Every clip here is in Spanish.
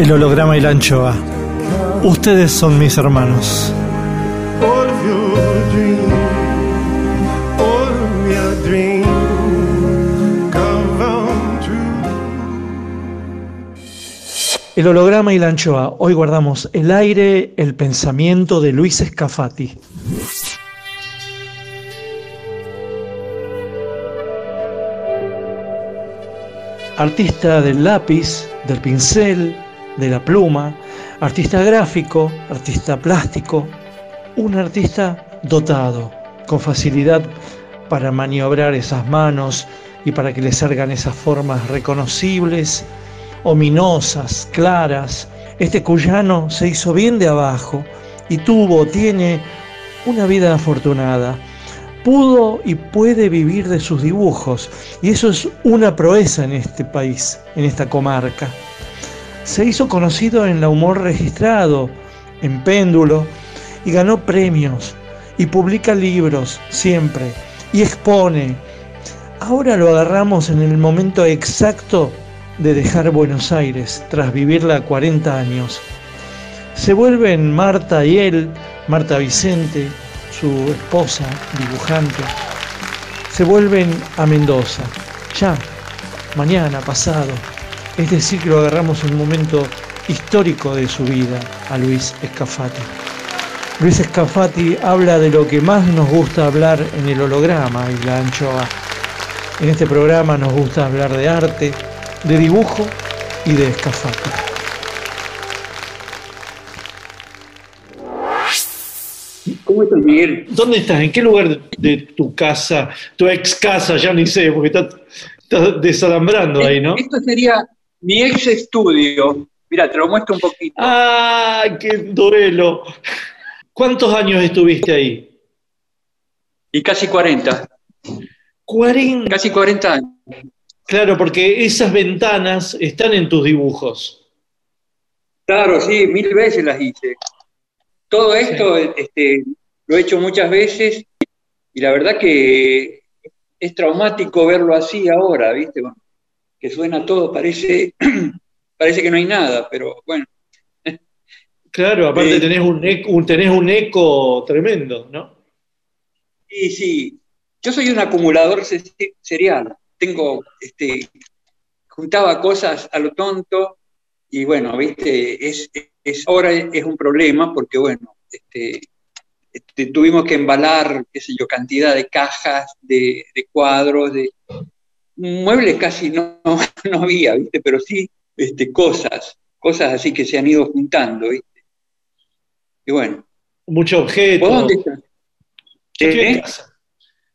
El holograma y la anchoa. Ustedes son mis hermanos. El holograma y la anchoa. Hoy guardamos el aire, el pensamiento de Luis Escafati. Artista del lápiz, del pincel, de la pluma, artista gráfico, artista plástico, un artista dotado, con facilidad para maniobrar esas manos y para que le salgan esas formas reconocibles ominosas, claras. Este cuyano se hizo bien de abajo y tuvo, tiene una vida afortunada. Pudo y puede vivir de sus dibujos y eso es una proeza en este país, en esta comarca. Se hizo conocido en la humor registrado, en péndulo, y ganó premios y publica libros siempre y expone. Ahora lo agarramos en el momento exacto de dejar Buenos Aires tras vivirla 40 años. Se vuelven Marta y él, Marta Vicente, su esposa, dibujante, se vuelven a Mendoza, ya, mañana, pasado. Es decir, que lo agarramos en un momento histórico de su vida a Luis Escafati. Luis Escafati habla de lo que más nos gusta hablar en el holograma y la anchoa. En este programa nos gusta hablar de arte, de dibujo y de Escafati. ¿Cómo estás, Miguel? ¿Dónde estás? ¿En qué lugar de, de tu casa? Tu ex casa, ya ni sé, porque estás, estás desalambrando ahí, ¿no? Esto sería mi ex estudio. Mira, te lo muestro un poquito. ¡Ah, qué duelo! ¿Cuántos años estuviste ahí? Y casi 40. 40. Casi 40 años. Claro, porque esas ventanas están en tus dibujos. Claro, sí, mil veces las hice. Todo esto este, lo he hecho muchas veces y la verdad que es traumático verlo así ahora, ¿viste? Bueno, que suena todo, parece, parece que no hay nada, pero bueno. Claro, aparte Eh, tenés, un eco, un- tenés un eco tremendo, ¿no? Sí, sí. Yo soy un acumulador se- serial. Tengo, este, juntaba cosas a lo tonto y bueno, viste, es, es, ahora es un problema porque bueno, este, este, tuvimos que embalar, qué sé yo, cantidad de cajas, de, de cuadros, de muebles casi no, no había, viste, pero sí este, cosas, cosas así que se han ido juntando, viste. Y bueno, Mucho objeto. ¿vos dónde estás? Yo estoy en ¿Eh? casa.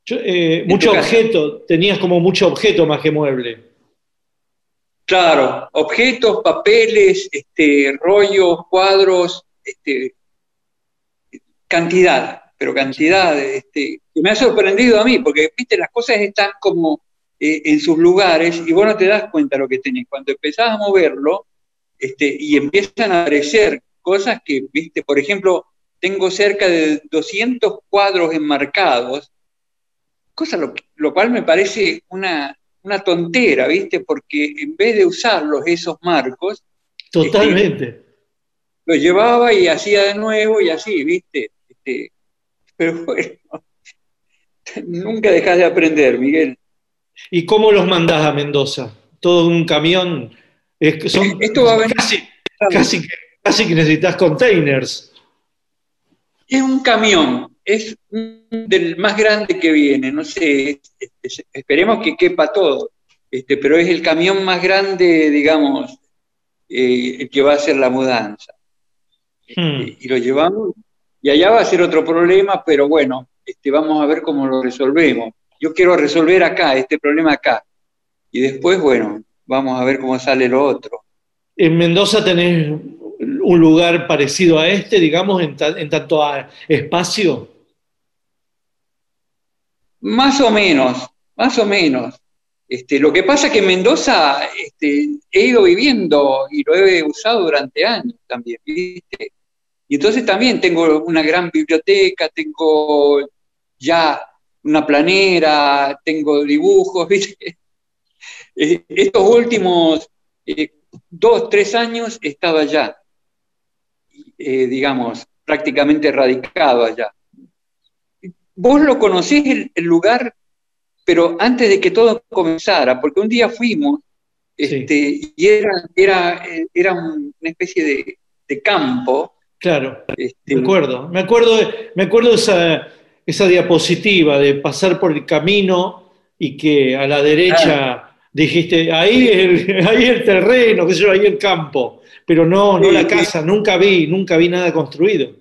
Yo, eh, ¿En mucho objeto, tenías como mucho objeto más que mueble. Claro, objetos, papeles, este, rollos, cuadros, este, cantidad, pero cantidad, este, que me ha sorprendido a mí, porque viste, las cosas están como eh, en sus lugares y vos no te das cuenta de lo que tenés. Cuando empezás a moverlo este, y empiezan a aparecer cosas que, viste, por ejemplo, tengo cerca de 200 cuadros enmarcados, cosa lo, cual me parece una, una, tontera, ¿viste? Porque en vez de usarlos esos marcos... Totalmente. Este, los llevaba y hacía de nuevo y así, ¿viste? Este, pero bueno, nunca dejas de aprender, Miguel. ¿Y cómo los mandás a Mendoza? ¿Todo un camión? son, Esto va a venir, casi, casi, que necesitas containers. Es un camión, es del más grande que viene, no sé, esperemos que quepa todo, este, pero es el camión más grande, digamos, eh, que va a hacer la mudanza. Este, hmm. Y lo llevamos, y allá va a ser otro problema, pero bueno, este, vamos a ver cómo lo resolvemos. Yo quiero resolver acá, este problema acá. Y después, bueno, vamos a ver cómo sale lo otro. En Mendoza tenés un lugar parecido a este, digamos, en, tanto a espacio. Más o menos, más o menos. Este, lo que pasa es que en Mendoza este, he ido viviendo y lo he usado durante años también, ¿viste? Y entonces también tengo una gran biblioteca, tengo ya una planera, tengo dibujos, ¿viste? Eh, estos últimos eh, dos, tres años estaba ya, eh, digamos, prácticamente radicado allá. Vos lo conocés el, lugar, pero antes de que todo comenzara, porque un día fuimos este, y era, era, era una especie de, de campo. Claro, este, me acuerdo, me acuerdo, me acuerdo esa, esa diapositiva de pasar por el camino y que a la derecha dijiste, ahí el, ahí el terreno, qué sé yo, ahí el campo, pero no, no la casa, nunca vi, nunca vi nada construido.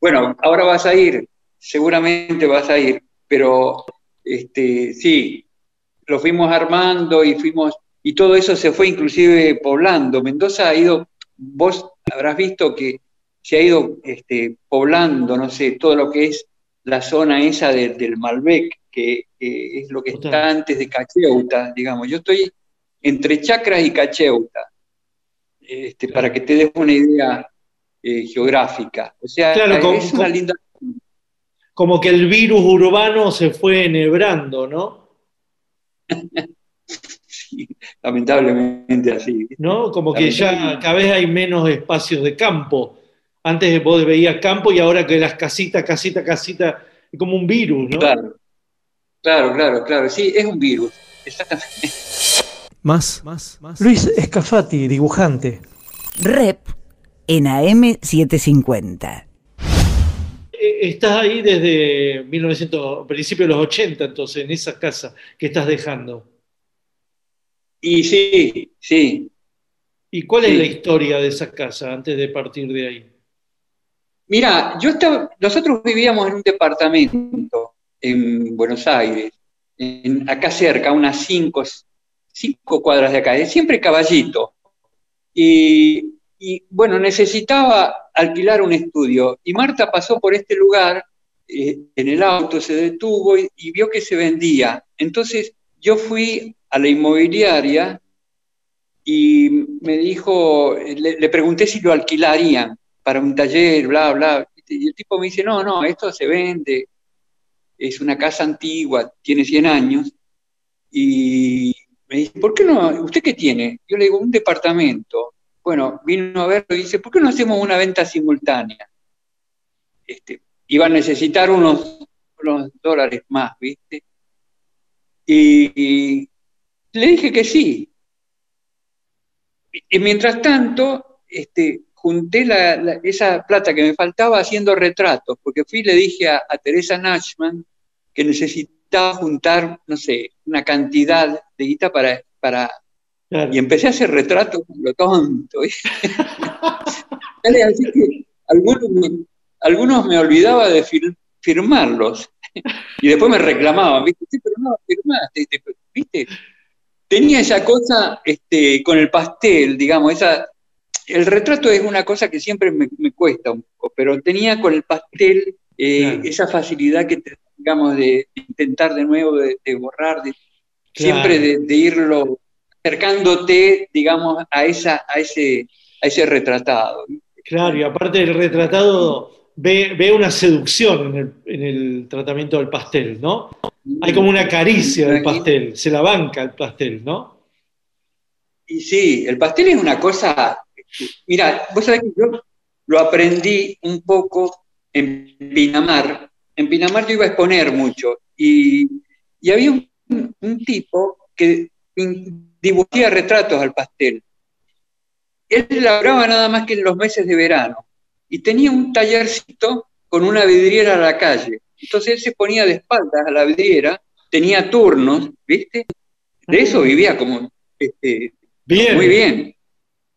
Bueno, ahora vas a ir, seguramente vas a ir, pero este, sí, lo fuimos armando y fuimos, y todo eso se fue inclusive poblando. Mendoza ha ido, vos habrás visto que se ha ido este, poblando, no sé, todo lo que es la zona esa del Malbec, que es lo que está antes de Cacheuta, digamos. Yo estoy entre Chacras y Cacheuta, este, para que te des una idea eh, geográfica. O sea, es una linda... Como que el virus urbano se fue enhebrando, ¿no? sí, lamentablemente así. ¿No? Como que ya cada vez hay menos espacios de campo. Antes vos veías campo y ahora que las casitas, casita, casita, es como un virus, ¿no? Claro, claro, claro, claro. Sí, es un virus, exactamente. Más, más, más. Luis Escafati, dibujante. Rep en AM750. Eh, estás ahí desde 1900, principios de los 80, entonces, en esa casa que estás dejando. Y sí, sí. ¿Y cuál es la historia de esa casa antes de partir de ahí? Mira, yo estaba, nosotros vivíamos en un departamento en Buenos Aires, acá cerca, unas cinco, cinco cuadras de acá, siempre caballito. Y, bueno, necesitaba alquilar un estudio. Y Marta pasó por este lugar eh, en el auto, se detuvo y, vio que se vendía. Entonces yo fui a la inmobiliaria y me dijo, le pregunté si lo alquilarían para un taller, bla, bla. Y el tipo me dice, no, no, esto se vende, es una casa antigua, tiene 100 años. Y me dice, ¿por qué no? ¿Usted qué tiene? Yo le digo, un departamento. Bueno, vino a verlo y dice, ¿por qué no hacemos una venta simultánea? Este, iba a necesitar unos, unos dólares más, ¿viste? Y, le dije que sí. Y, mientras tanto, este, junté esa plata que me faltaba haciendo retratos, porque fui y le dije a, Teresa Nachman que necesitaba juntar, no sé, una cantidad de guita para... para Y empecé a hacer retratos lo tonto. Así que algunos, me olvidaba de firmarlos. Y después me reclamaban, ¿viste? pero no, firmaste, ¿viste? Tenía esa cosa este, con el pastel, digamos, esa el retrato es una cosa que siempre me, cuesta un poco, pero tenía con el pastel eh, esa facilidad que digamos de intentar de nuevo, de, borrar, siempre de, de irlo acercándote, digamos, a, esa, a, ese, a ese retratado. Claro, y aparte el retratado ve, ve una seducción en el, en el tratamiento del pastel, ¿no? Hay como una caricia del pastel, se la banca el pastel, ¿no? Y sí, el pastel es una cosa. Mira, vos sabés que yo lo aprendí un poco en Pinamar. En Pinamar yo iba a exponer mucho y, y había un, un tipo que dibujaba retratos al pastel. Él labraba nada más que en los meses de verano y tenía un tallercito con una vidriera a la calle. Entonces él se ponía de espaldas a la vidriera, tenía turnos, ¿viste? De eso vivía como este, Bien. muy bien.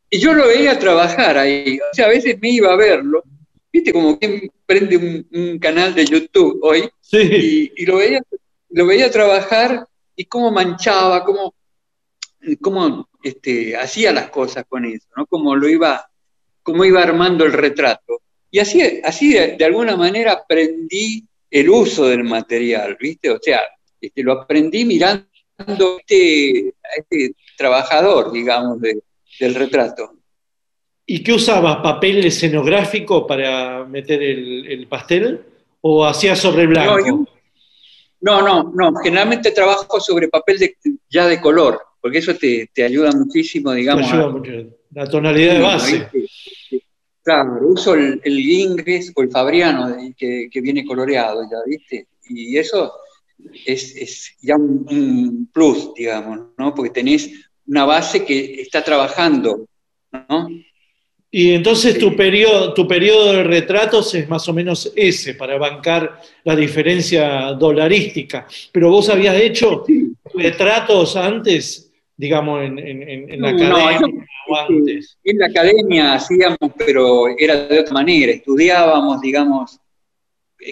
Y yo lo veía trabajar ahí. O sea, a veces me iba a verlo. ¿Viste? Como quien prende un, un canal de YouTube hoy Sí, y, y lo, veía, lo veía trabajar y cómo manchaba, cómo, cómo este, hacía las cosas con eso, ¿no? Cómo lo iba, cómo iba armando el retrato. Y así, así de, de alguna manera aprendí el uso del material, ¿viste? O sea, este, lo aprendí mirando a este, a este trabajador, digamos, de- del retrato. ¿Y qué usabas? ¿Papel escenográfico para meter el, el pastel? ¿O hacías sobre blanco? No, No, no, no. Generalmente trabajo sobre papel de, ya de color, porque eso te, te ayuda muchísimo, Te digamos. ayuda a- mucho. La tonalidad de base. ¿viste? Claro, uso el, el Ingres o el Fabriano que, que viene coloreado ya, ¿viste? Y eso es, es ya un, un plus, digamos, ¿no? Porque tenés una base que está trabajando, ¿no? Y entonces tu Sí. periodo, tu periodo de retratos es más o menos ese, para bancar la diferencia dolarística. Pero vos habías hecho retratos antes, digamos, en, en- en- en la No, no, academia o antes. En la academia hacíamos, pero era de otra manera, estudiábamos, digamos, eh,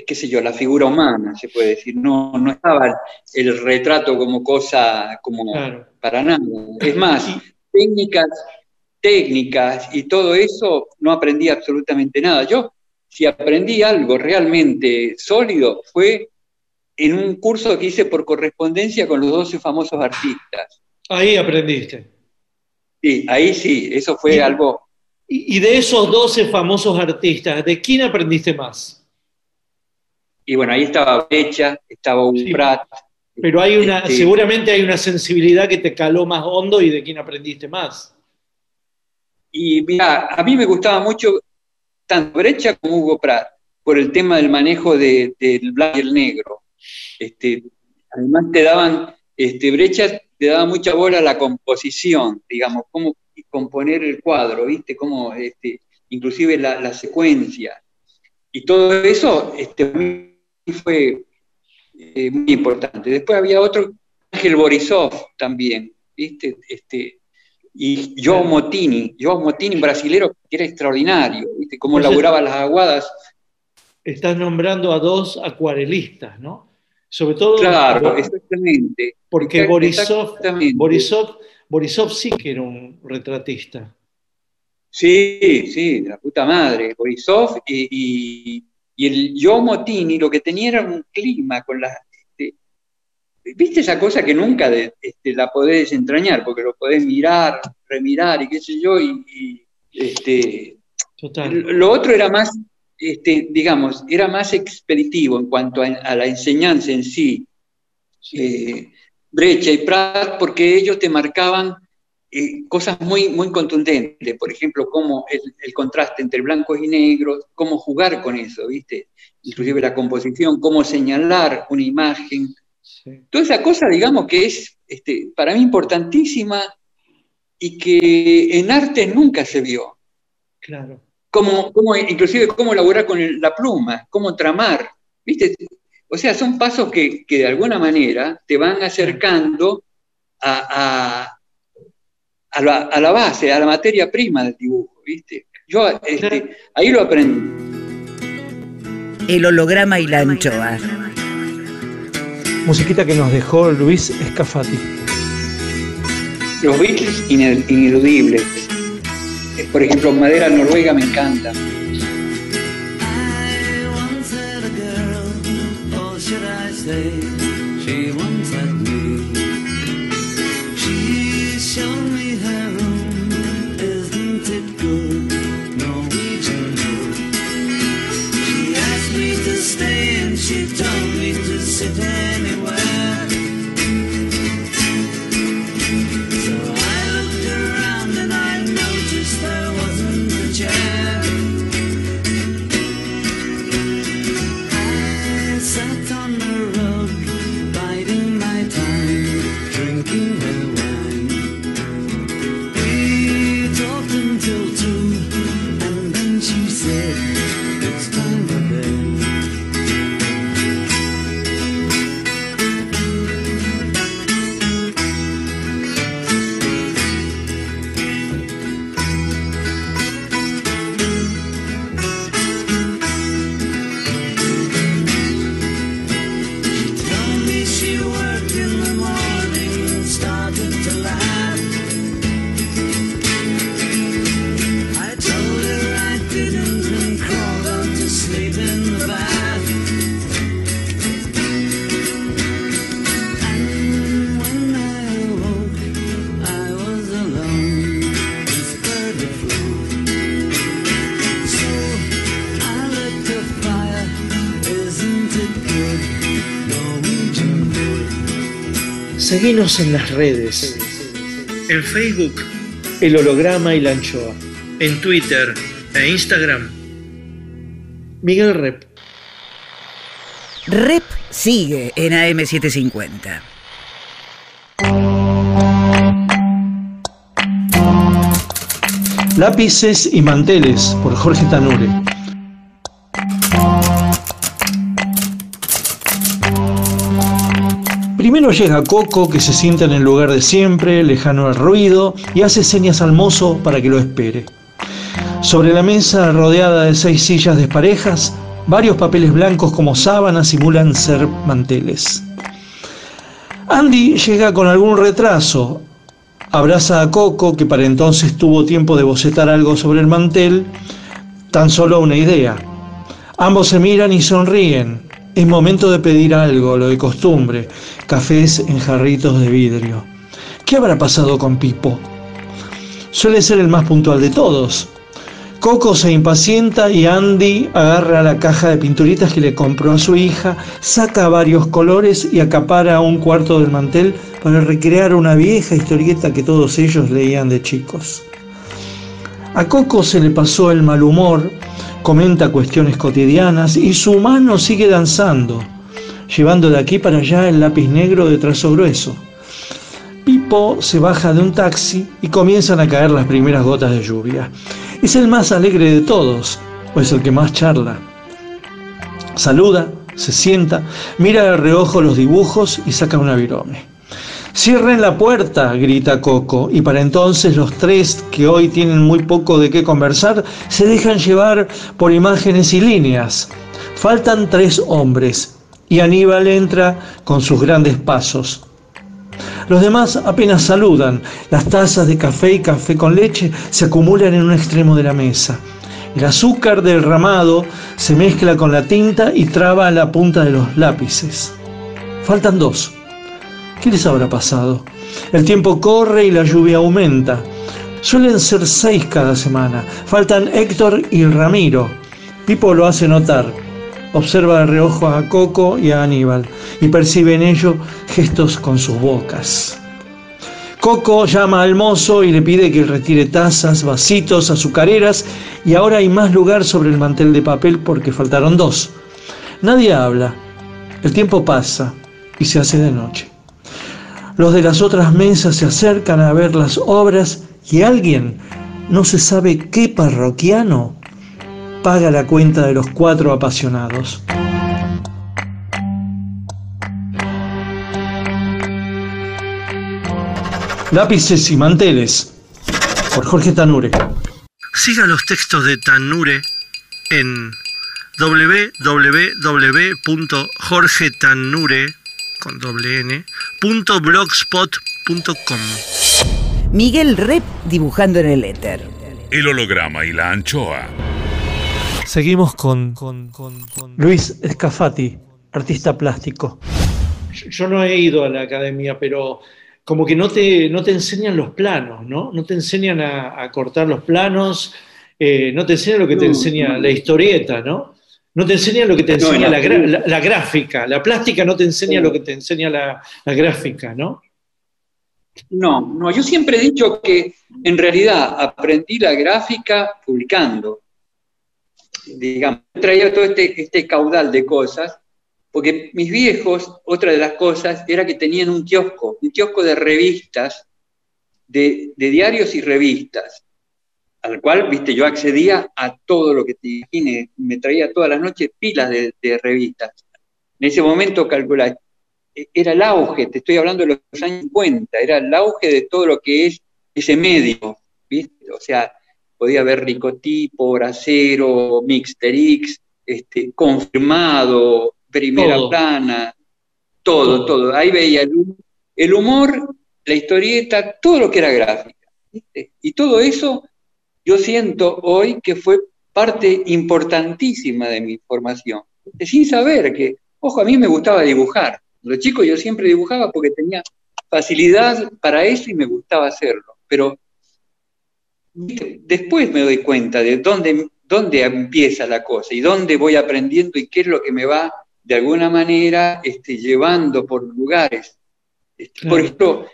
qué sé yo, la figura humana, se puede decir. No, no estaba el retrato como cosa, como Claro. para nada. Es más, técnicas, técnicas y todo eso no aprendí absolutamente nada. Yo, si aprendí algo realmente sólido, fue en un curso que hice por correspondencia con los 12 famosos artistas. Ahí aprendiste. Sí, ahí sí, eso fue Y- algo Y, y de esos 12 famosos artistas, ¿de quién aprendiste más? Y bueno, ahí estaba Brecha, estaba un Sí. Prat. Pero hay una, Este, seguramente hay una sensibilidad que te caló más hondo y de quién aprendiste más. Y mira, a mí me gustaba mucho tanto Brecha como Hugo Prat, por el tema del manejo de- del blanco y el negro. Este, además te daban, este, Brecha te daba mucha bola a la composición, digamos, cómo componer el cuadro, ¿viste? Cómo, este, inclusive la, la secuencia. Y todo eso este, fue eh, muy importante. Después había otro, Ángel Borisov también, ¿viste? Este, y Joe Motini, Joe Motini, brasilero que era extraordinario, ¿viste? Cómo Entonces- laburaba las aguadas. Estás nombrando a dos acuarelistas, ¿no? Sobre todo Claro, exactamente. porque Exact- Borisov, exactamente. Borisov, Borisov sí que era un retratista. Sí, sí, de la puta madre, Borisov y, y- y el Joe Motini lo que tenía era un clima con las... este, ¿Viste esa cosa que nunca de- este, la podés desentrañar? Porque lo podés mirar, remirar y qué sé yo, y, y, este, Total. Lo otro era más, este, digamos, era más expeditivo en cuanto a, a la enseñanza en sí. Eh, Brecha y Prat, porque ellos te marcaban eh, cosas muy, muy contundentes, por ejemplo, cómo el, el contraste entre blancos y negros, cómo jugar con eso, ¿viste? Inclusive la composición, cómo señalar una imagen, Sí. toda esa cosa, digamos, que es este, para mí importantísima y que en arte nunca se vio Claro. cómo, cómo, inclusive cómo elaborar con el- la pluma, cómo tramar, ¿viste? O sea, son pasos que, que de alguna manera te van acercando a, a- a la, a la base, a la materia prima del dibujo, ¿viste? Yo este, ahí lo aprendí. El holograma y la anchoa. Musiquita que nos dejó Luis Escafati. Los Beatles ine- ineludibles. Por ejemplo, Madera Noruega me encanta. I sitting in Seguinos en las redes. En Facebook, el holograma y la anchoa. En Twitter e Instagram, Miguel Rep. Rep sigue en AM750. Lápices y manteles por Jorge Tanure. Primero llega Coco, que se sienta en el lugar de siempre, lejano al ruido, y hace señas al mozo para que lo espere. Sobre la mesa, rodeada de seis sillas desparejas, varios papeles blancos como sábanas simulan ser manteles. Andy llega con algún retraso, abraza a Coco, que para entonces tuvo tiempo de bocetar algo sobre el mantel, tan solo una idea. Ambos se miran y sonríen. Es momento de pedir algo, lo de costumbre, cafés en jarritos de vidrio. ¿Qué habrá pasado con Pipo? Suele ser el más puntual de todos. Coco se impacienta y Andy agarra la caja de pinturitas que le compró a su hija, saca varios colores y acapara un cuarto del mantel para recrear una vieja historieta que todos ellos leían de chicos. A Coco se le pasó el mal humor comenta cuestiones cotidianas y su mano sigue danzando, llevando de aquí para allá el lápiz negro de trazo grueso. Pipo se baja de un taxi y comienzan a caer las primeras gotas de lluvia. Es el más alegre de todos, o es el que más charla. Saluda, se sienta, mira de reojo los dibujos y saca una virome. Cierren la puerta, grita Coco, y para entonces los tres, que hoy tienen muy poco de qué conversar, se dejan llevar por imágenes y líneas. Faltan tres hombres, y Aníbal entra con sus grandes pasos. Los demás apenas saludan, las tazas de café y café con leche se acumulan en un extremo de la mesa. El azúcar derramado se mezcla con la tinta y traba la punta de los lápices. Faltan dos. ¿Qué les habrá pasado? El tiempo corre y la lluvia aumenta. Suelen ser seis cada semana. Faltan Héctor y Ramiro. Pipo lo hace notar. Observa de reojo a Coco y a Aníbal y percibe en ello gestos con sus bocas. Coco llama al mozo y le pide que retire tazas, vasitos, azucareras y ahora hay más lugar sobre el mantel de papel porque faltaron dos. Nadie habla. El tiempo pasa y se hace de noche. Los de las otras mesas se acercan a ver las obras y alguien, no se sabe qué parroquiano, paga la cuenta de los cuatro apasionados. Lápices y manteles, por Jorge Tanure. Siga los textos de Tanure en www.jorgetanure con doble n, punto blogspot.com. Miguel Rep dibujando en el éter. El holograma y la anchoa. Seguimos con, con, con, Luis Escafati, artista plástico. Yo no he ido a la academia, pero como que no te, no te enseñan los planos, ¿no? No te enseñan a, a cortar los planos, eh, no te enseñan lo que te enseña no. la historieta, ¿no? No te enseñan lo que te enseña en la, gráfica, la plástica no te enseña Sí. lo que te enseña la, la gráfica, ¿no? No, no, yo siempre he dicho que en realidad aprendí la gráfica publicando. Digamos, traía todo este, este caudal de cosas, porque mis viejos, otra de las cosas, era que tenían un kiosco, un kiosco de revistas, de, de diarios y revistas, al cual, viste, yo accedía a todo lo que te imagines, me traía todas las noches pilas de, de revistas. En ese momento, calculá, era el auge, te estoy hablando de los años 50, era el auge de todo lo que es ese medio, ¿viste? O sea, podía haber ricotipo, bracero, mixterix, este, confirmado, primera Todo. plana, todo, Todo. todo. Ahí veía el, el humor, la historieta, todo lo que era gráfica. ¿viste? Y todo eso yo siento hoy que fue parte importantísima de mi formación, sin saber que, ojo, a mí me gustaba dibujar. Los chicos yo siempre dibujaba porque tenía facilidad para eso y me gustaba hacerlo. Pero después me doy cuenta de dónde, dónde empieza la cosa y dónde voy aprendiendo y qué es lo que me va de alguna manera este, llevando por lugares. Este, Claro. Por ejemplo,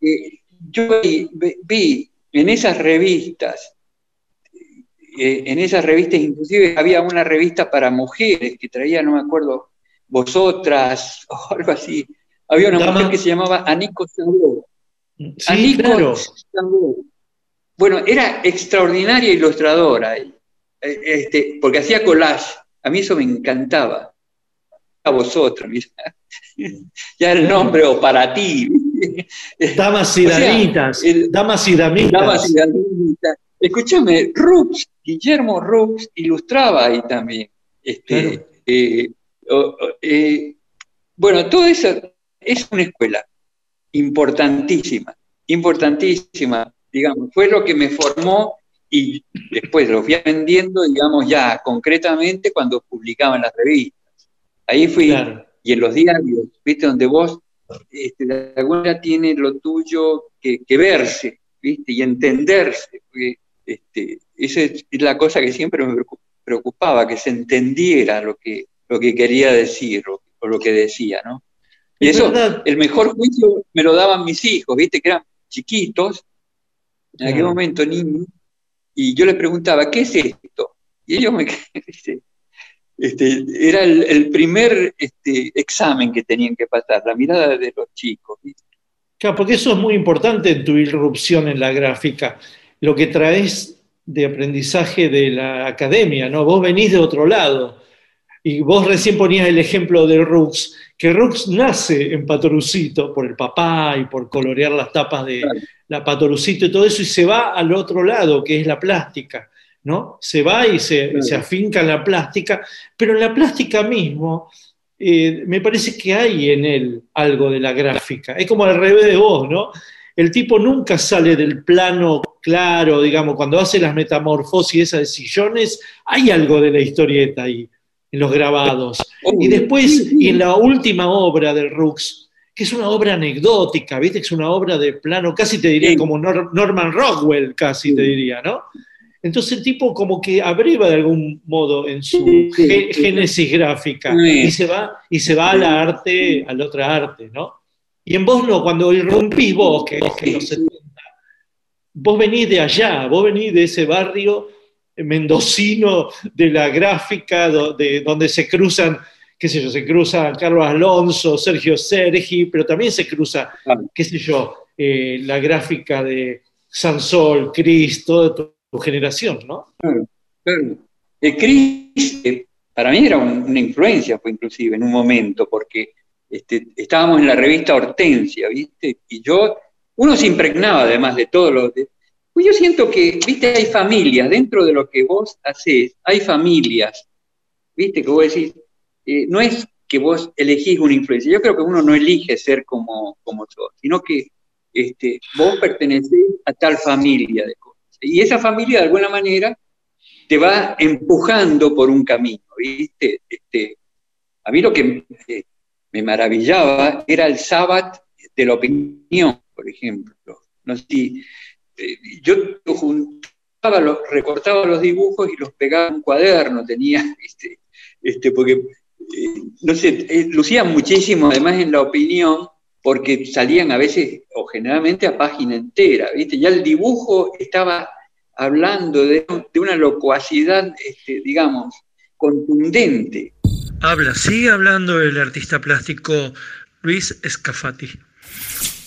eh, yo vi, vi en esas revistas, eh, en esas revistas inclusive había una revista para mujeres que traía, no me acuerdo, vosotras o algo así. Había una Dama- mujer que se llamaba Anico Sandó. Sí, claro. Sandó. Bueno, era extraordinaria ilustradora, eh, este, porque hacía collage. A mí eso me encantaba. A vosotros, mira. ya el nombre o para ti. Damas y O sea, damitas, damas y damitas. Damas y damitas. Escúchame, Rux, Guillermo Rux ilustraba ahí también. Este, Claro. eh, eh, bueno, todo eso es una escuela importantísima, importantísima, digamos, fue lo que me formó y después lo fui aprendiendo, digamos, ya concretamente cuando publicaban las revistas. Ahí fui, Claro. y en los diarios, ¿viste? Donde vos este, de alguna tiene lo tuyo que, que verse, ¿viste? Y entenderse. porque, este, esa es la cosa que siempre me preocu- preocupaba, que se entendiera lo que, lo que quería decir o, o lo que decía, ¿no? Y Es eso, verdad. el mejor juicio me lo daban mis hijos, ¿viste? Que eran chiquitos, en aquel momento niños, y yo les preguntaba, ¿qué es esto? Y ellos me. Este, era el, el primer este, examen que tenían que pasar, la mirada de los chicos. ¿viste? Claro, porque eso es muy importante en tu irrupción en la gráfica. Lo que traes de aprendizaje de la academia, ¿no? Vos venís de otro lado. Y vos recién ponías el ejemplo de Rux, que Rux nace en Patorucito por el papá y por colorear las tapas de Claro. la Patorucito y todo eso, y se va al otro lado, que es la plástica, ¿no? Se va y se, Claro. se afinca en la plástica, pero en la plástica mismo eh, me parece que hay en él algo de la gráfica. Es como al revés de vos, ¿no? El tipo nunca sale del plano claro, digamos, cuando hace las metamorfosis esas de sillones, hay algo de la historieta ahí, en los grabados. Y después, y en la última obra del Rux, que es una obra anecdótica, ¿viste? Que es una obra de plano, casi te diría como Nor- Norman Rockwell, casi te diría, ¿no? Entonces el tipo como que abreva de algún modo en su génesis gráfica y se va y se va a la arte, a la otra arte, ¿no? Y en vos no, cuando irrumpís vos, que es que los 70, vos venís de allá, vos venís de ese barrio mendocino de la gráfica, do- de- donde se cruzan, qué sé yo, se cruza Carlos Alonso, Sergio Sergi, pero también se cruza, Claro. qué sé yo, eh, la gráfica de Sansol, Cris, toda tu, tu generación, ¿no? Claro. El Cris, eh, para mí era un- una influencia, fue inclusive en un momento, porque este, estábamos en la revista Hortensia, ¿viste? Y yo, uno se impregnaba además de todo lo de... Pues yo siento que, ¿viste? Hay familias, dentro de lo que vos hacés, hay familias, ¿viste? Que vos decís, eh, no es que vos elegís una influencia, yo creo que uno no elige ser como, como sos, sino que este, vos pertenecés a tal familia de cosas. Y esa familia, de alguna manera, te va empujando por un camino, ¿viste? Este, a mí lo que eh, me maravillaba era el sábado de la opinión, por ejemplo. No si, eh, yo juntaba, los, recortaba los dibujos y los pegaba en cuaderno, tenía, este, este, porque, eh, no sé, eh, muchísimo además en la opinión, porque salían a veces o generalmente a página entera, ¿viste? Ya el dibujo estaba hablando de, una locuacidad, este, digamos, contundente. Habla, sigue hablando el artista plástico Luis Escafati.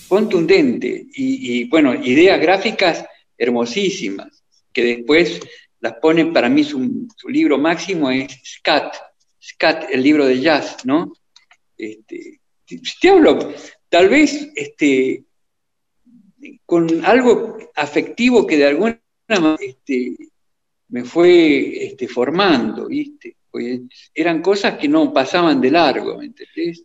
Contundente y, bueno, ideas gráficas hermosísimas, que después las pone, para mí su, libro máximo es Scat, Scat, el libro de jazz, ¿no? Este, te hablo, tal vez este, con algo afectivo que de alguna este, me fue este, formando, ¿viste? Eran cosas que no pasaban de largo, ¿me entendés?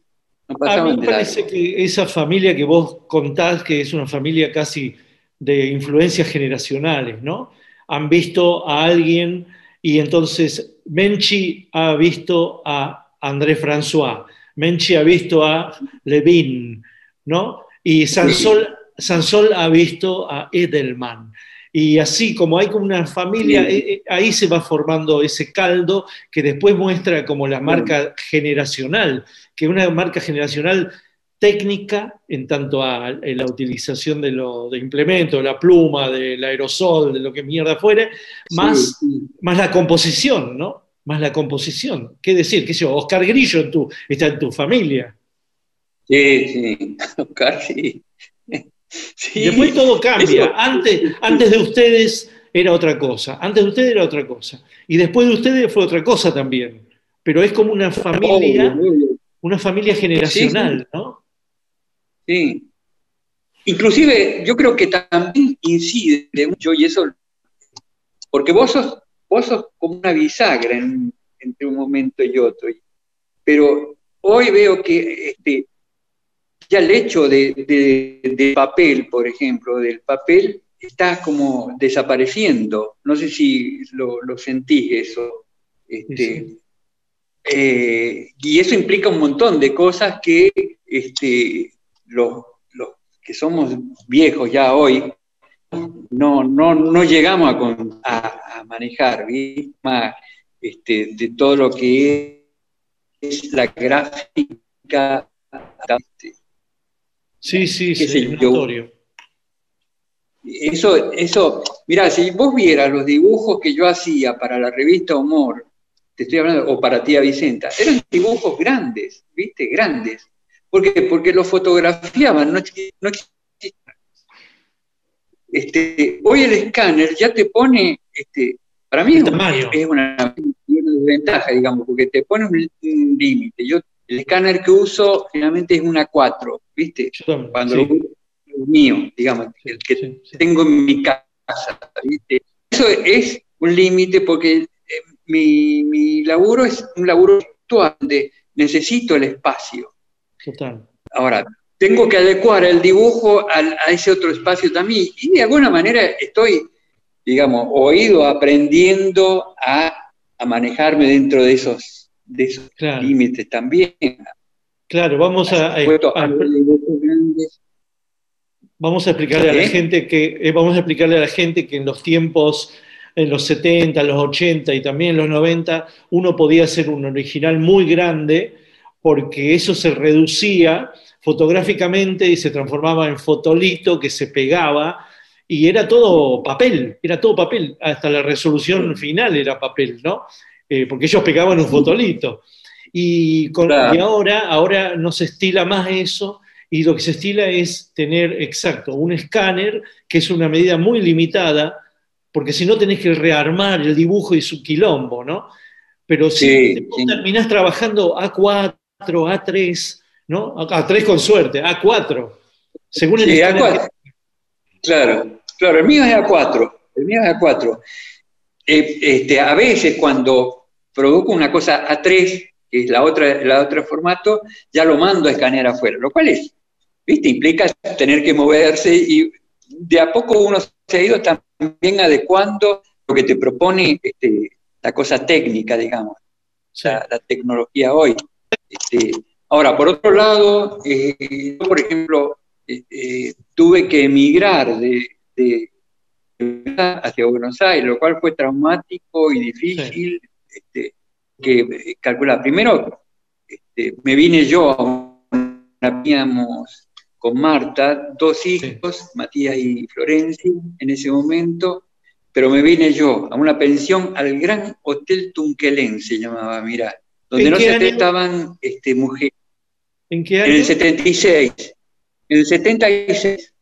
No pasaban A mí me parece que esa familia que vos contás, que es una familia casi de influencias generacionales, ¿no? Han visto a alguien y entonces Menchi ha visto a André François, Menchi ha visto a Levin, ¿no? Y Sansol, Sansol ha visto a Edelman. Y así como hay como una familia, eh, eh, ahí se va formando ese caldo que después muestra como la marca generacional, que una marca generacional técnica en tanto a la utilización de los de implementos, la pluma, del aerosol, de lo que mierda fuere, más, más la composición, ¿no? Más la composición. ¿Qué decir? ¿Qué sé yo? Oscar Grillo en tu, está en tu familia. Sí, sí, Oscar, sí. Después todo cambia. Antes, antes de ustedes era otra cosa. Antes de ustedes era otra cosa. Y después de ustedes fue otra cosa también. Pero es como una familia, una familia generacional, ¿no? Sí. Inclusive yo creo que también incide mucho, y eso, porque vos sos, vos sos como una bisagra entre un momento y otro. Pero hoy veo que este, ya el hecho de, papel, por ejemplo, del papel, está como desapareciendo. No sé si lo, lo sentís eso. Este, eh, y eso implica un montón de cosas que este, los, que somos viejos ya hoy no, no, no llegamos a, a, manejar, este, de todo lo que es la gráfica. Sí, sí, sí, Eso, eso, mira, si vos vieras los dibujos que yo hacía para la revista Humor, te estoy hablando, o para tía Vicenta, eran dibujos grandes, ¿viste? Grandes. ¿Por qué? Porque los fotografiaban, no, no este, hoy el escáner ya te pone, este, para mí es, una, desventaja, digamos, porque te pone un, un límite. Yo el escáner que uso finalmente es una 4, ¿viste? Cuando lo uso es mío, digamos, el que tengo en mi casa, ¿viste? Eso es un límite porque eh, mi, laburo es un laburo actual donde necesito el espacio. Total. Ahora, tengo que adecuar el dibujo a, ese otro espacio también y de alguna manera estoy, digamos, oído aprendiendo a, a manejarme dentro de esos de esos límites también. Claro, vamos a, vamos a explicarle a la gente que eh, vamos a explicarle a la gente que en los tiempos en los 70, los 80 y también en los 90 uno podía hacer un original muy grande porque eso se reducía fotográficamente y se transformaba en fotolito que se pegaba y era todo papel, era todo papel, hasta la resolución final era papel, ¿no? Eh, porque ellos pegaban un fotolito. Y, con, ahora, ahora no se estila más eso, y lo que se estila es tener, exacto, un escáner, que es una medida muy limitada, porque si no tenés que rearmar el dibujo y su quilombo, ¿no? Pero si terminás trabajando A4, A3, ¿no? A3 con suerte, A4, según el A4. Claro, claro, el mío es A4, el mío es A4. Eh, este, a veces cuando produzco una cosa A3, que es la otra, la otro formato, ya lo mando a escanear afuera, lo cual es, ¿viste? implica tener que moverse y de a poco uno se ha ido también adecuando lo que te propone este, la cosa técnica, digamos, la, tecnología hoy. Este, ahora, por otro lado, eh, por ejemplo, eh, eh, tuve que emigrar de, de- hacia Buenos Aires, lo cual fue traumático y difícil. este, que eh, calcular, primero este, me vine yo, teníamos con Marta dos hijos, Matías y Florencia, en ese momento, pero me vine yo a una pensión al Gran Hotel Tunquelén, se llamaba, mira, donde ¿En no se año? aceptaban este, mujeres. ¿En qué En año? el 76. En el 76,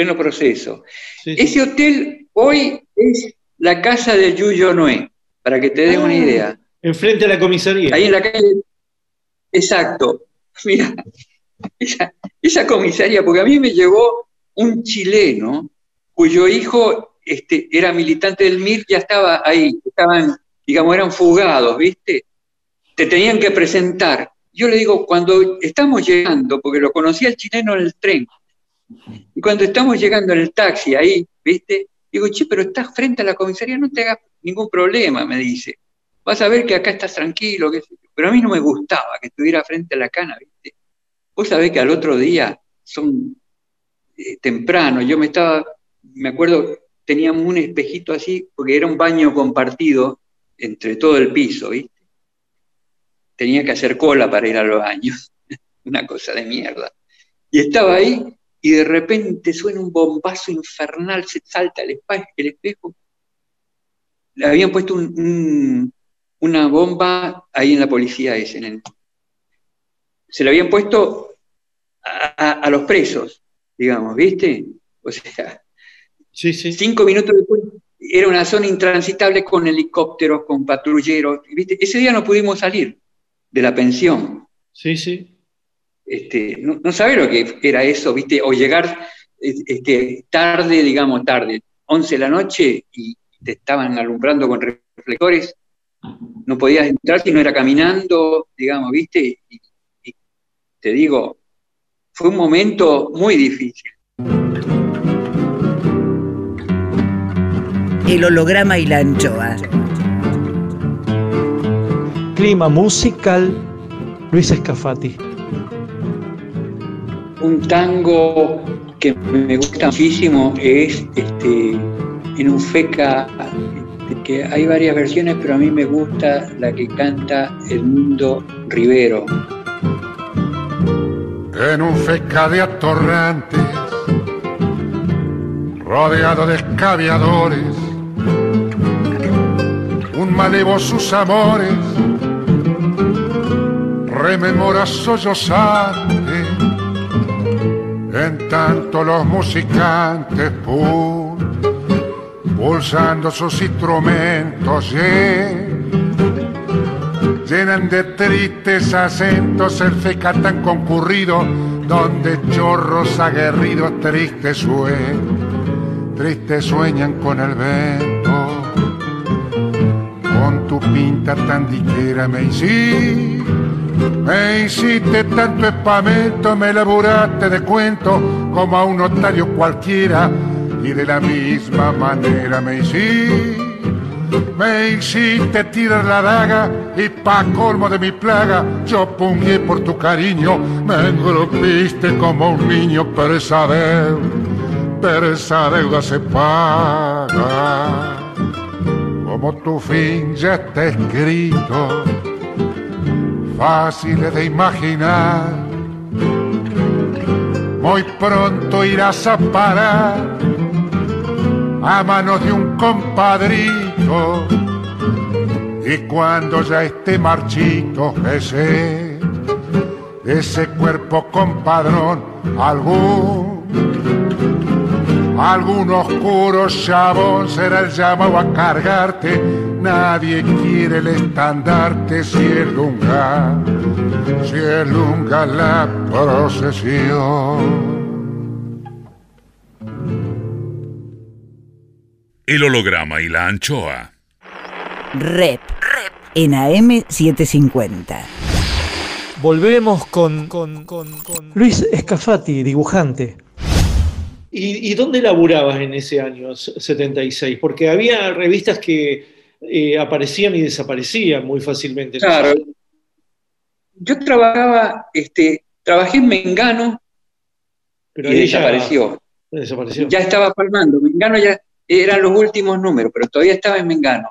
pleno proceso. Sí, sí. Ese hotel hoy es la casa de Yuyo Noé, para que te des una Ah. idea. Enfrente a la comisaría. Ahí en la calle. Exacto. Mira, esa, esa comisaría, porque a mí me llevó un chileno cuyo hijo este, era militante del MIR, ya estaba ahí, estaban, digamos, eran fugados, ¿viste? Te tenían que presentar. Yo le digo, cuando estamos llegando, porque lo conocía el chileno en el tren, y cuando estamos llegando en el taxi ahí, ¿viste? Digo, che, pero estás frente a la comisaría, no te hagas ningún problema, me dice. Vas a ver que acá estás tranquilo, yo. pero a mí no me gustaba que estuviera frente a la cana, ¿viste? Vos sabés que al otro día son eh, temprano, yo me estaba, me acuerdo, teníamos un espejito así, porque era un baño compartido entre todo el piso, ¿viste? Tenía que hacer cola para ir al baño, una cosa de mierda. Y estaba ahí y de repente suena un bombazo infernal, se salta el, el espejo. Le habían puesto un- un- una bomba ahí en la policía ese, en el- se le habían puesto a, a- a los presos, digamos, ¿viste? O sea, Sí, sí. cinco minutos después era una zona intransitable con helicópteros, con patrulleros, ¿viste? Ese día no pudimos salir de la pensión. Sí, sí. Este, no, no sabés lo que era eso, ¿viste? O llegar es- este, tarde, digamos tarde, 11 de la noche y te estaban alumbrando con reflectores, no podías entrar si no era caminando, digamos, ¿viste? Y, y te digo, fue un momento muy difícil. El holograma y la anchoa. Clima musical, Luis Escafati. Un tango que me gusta muchísimo es este, en un feca, que hay varias versiones, pero a mí me gusta la que canta El Mundo Rivero. en un feca de atorrantes, rodeado de escaviadores, un malevo sus amores, rememora sollozante, en tanto los musicantes pul- pulsando sus instrumentos, yeah, llenan de tristes acentos el feca tan concurrido, donde chorros aguerridos tristes sueñan, tristes sueñan con el vento. Con tu pinta tan diquera me hiciste, me hiciste tanto espamento, me laburaste de cuento como a un notario cualquiera, y de la misma manera me hiciste. Me hiciste tirar la daga y pa' colmo de mi plaga yo pungué por tu cariño, me engrupiste como un niño, pero esa deuda, pero esa deuda se paga. Como tu fin ya está escrito, fácil de imaginar, muy pronto irás a parar a manos de un compadrito. Y cuando ya esté marchito ese, ese cuerpo compadrón, algún, algún oscuro chabón será el llamado a cargarte. Nadie quiere el estandarte si es lunga, si es lunga la procesión. El holograma y la anchoa. Rep. En AM750. Volvemos con, con- con- con Luis Escafati, dibujante. ¿Y, y dónde laburabas en ese año s- 76? Porque había revistas que eh, aparecían y desaparecían muy fácilmente. Claro. Yo trabajaba, este, trabajé en Mengano Pero y ahí ya desapareció. desapareció. Ya estaba palmando. Mengano ya eran los últimos números, pero todavía estaba en Mengano.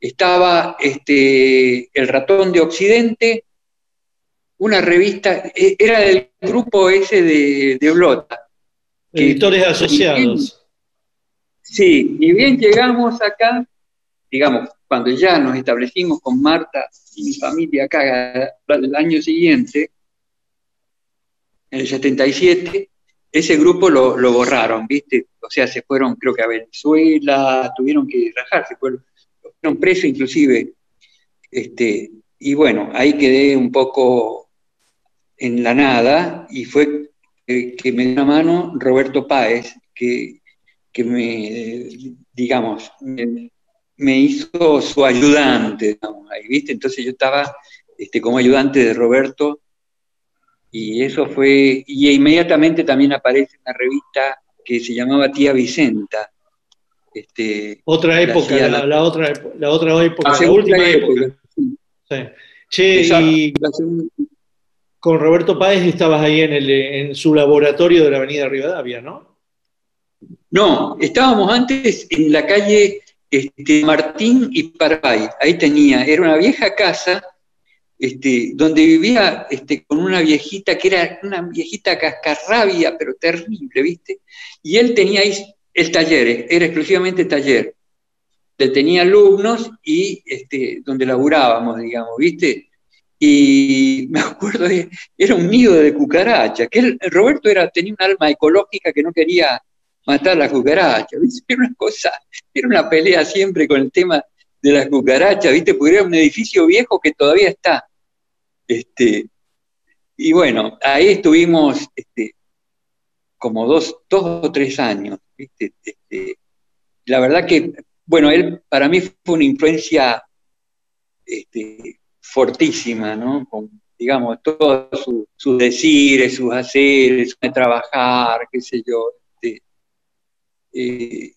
Estaba este, El Ratón de Occidente, una revista, e- era del grupo ese de, de Blota. que- Editores asociados. Sí, ni bien llegamos acá, digamos, cuando ya nos establecimos con Marta y mi familia acá el año siguiente, en el 77, ese grupo lo, borraron, ¿viste? O sea, se fueron, creo que a Venezuela, tuvieron que rajarse, fueron, fueron presos inclusive. Este, y bueno, ahí quedé un poco en la nada y fue que me dio una mano Roberto Páez, que, que me, digamos, me, me hizo su ayudante, digamos, ahí, ¿viste? Entonces yo estaba este, como ayudante de Roberto y eso fue, y inmediatamente también aparece una revista que se llamaba Tía Vicenta. Este, Otra época, la, la- la otra, la otra época, la la última época. época, sí. Sí. Che, Esa- y segunda- con Roberto Páez estabas ahí en, el, en su laboratorio de la Avenida Rivadavia, ¿no? No, estábamos antes en la calle este, Martín y Paraguay. Ahí tenía, era una vieja casa este, donde vivía este, con una viejita que era una viejita cascarrabia, pero terrible, ¿viste? Y él tenía ahí el taller, era exclusivamente taller. Te tenía alumnos y este, donde laburábamos, digamos, ¿viste? Y me acuerdo, era un nido de cucaracha, que él- Roberto era, tenía un alma ecológica que no quería matar las cucarachas, ¿viste? Era una cosa, era una pelea siempre con el tema de las cucarachas, ¿viste? Porque era un edificio viejo que todavía está. Este, y bueno, ahí estuvimos este, como dos, dos o tres años, ¿viste? Este, la verdad que, bueno, él para mí fue una influencia este, fortísima, ¿no? Con, digamos, todos su- sus decires, sus haceres, su trabajar, qué sé yo. Eh,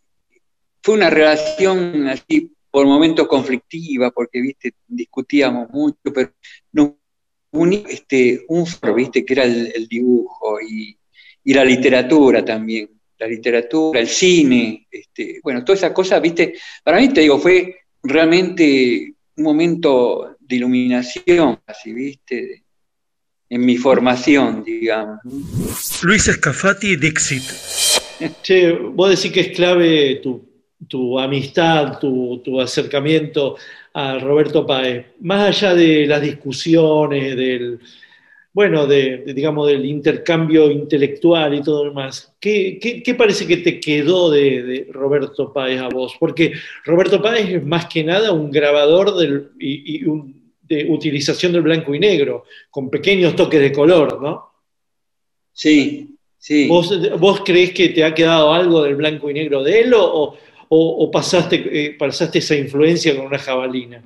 fue una relación así por momentos conflictiva, porque, viste, discutíamos mucho, pero nos este, un viste, que era el, el dibujo y, y la literatura también, la literatura, el cine, este, bueno, todas esas cosas, viste, para mí te digo, fue realmente un momento de iluminación, así, viste, en mi formación, digamos. Luis Escafati, Dixit. Che, vos decís que es clave tu, tu amistad, tu, tu acercamiento a Roberto Páez. Más allá de las discusiones, del, bueno, de, digamos, del intercambio intelectual y todo lo demás, ¿qué, qué, parece que te quedó de, Roberto Páez a vos? Porque Roberto Páez es más que nada un grabador del, y, de utilización del blanco y negro, con pequeños toques de color, ¿no? Sí, sí. ¿Vos, ¿Vos, creés que te ha quedado algo del blanco y negro de él o, o, o pasaste, eh, pasaste esa influencia con una jabalina?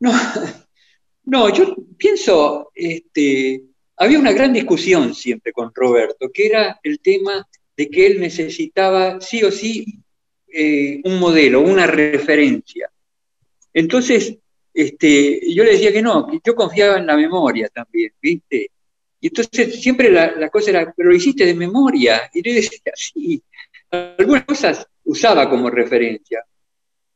No, no yo pienso, este, había una gran discusión siempre con Roberto, que era el tema de que él necesitaba sí o sí eh, un modelo, una referencia. Entonces, este, yo le decía que no, que yo confiaba en la memoria también, ¿viste? Y entonces siempre la, la, cosa era, pero lo hiciste de memoria. Y yo decía, sí, algunas cosas usaba como referencia.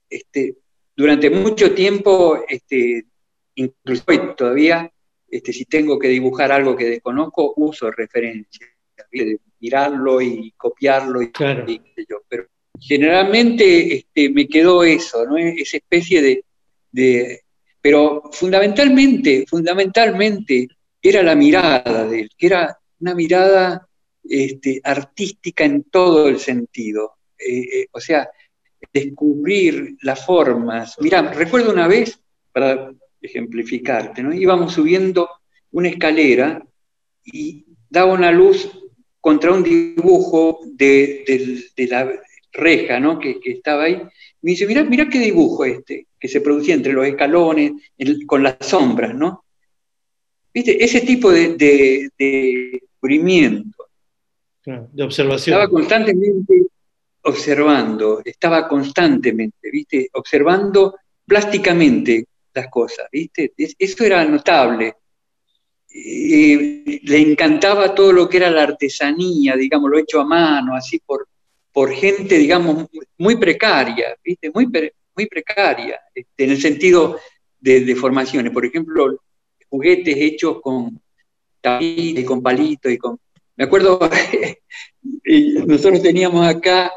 Este, durante mucho tiempo, este, incluso hoy todavía, este, si tengo que dibujar algo que desconozco, uso referencia. De mirarlo y copiarlo y, claro. y yo. Pero generalmente este, me quedó eso, ¿no? Esa especie de, de pero fundamentalmente, fundamentalmente era la mirada de él, que era una mirada este, artística en todo el sentido. Eh, eh, o sea, descubrir las formas. Mira, recuerdo una vez, para ejemplificarte, ¿no? íbamos subiendo una escalera y daba una luz contra un dibujo de, la reja ¿no? que, estaba ahí. Me dice, mira, mira qué dibujo este, que se producía entre los escalones, con las sombras, ¿no? ¿Viste? Ese tipo de, de, de descubrimiento. De observación. Estaba constantemente observando, estaba constantemente, ¿viste? Observando plásticamente las cosas, ¿viste? Eso era notable. eh, le encantaba todo lo que era la artesanía, digamos, lo hecho a mano, así por, por gente, digamos, muy precaria, ¿viste? Muy, muy precaria, este, en el sentido de, formaciones. Por ejemplo, juguetes hechos con tapitas y con palitos y con... Me acuerdo, nosotros teníamos acá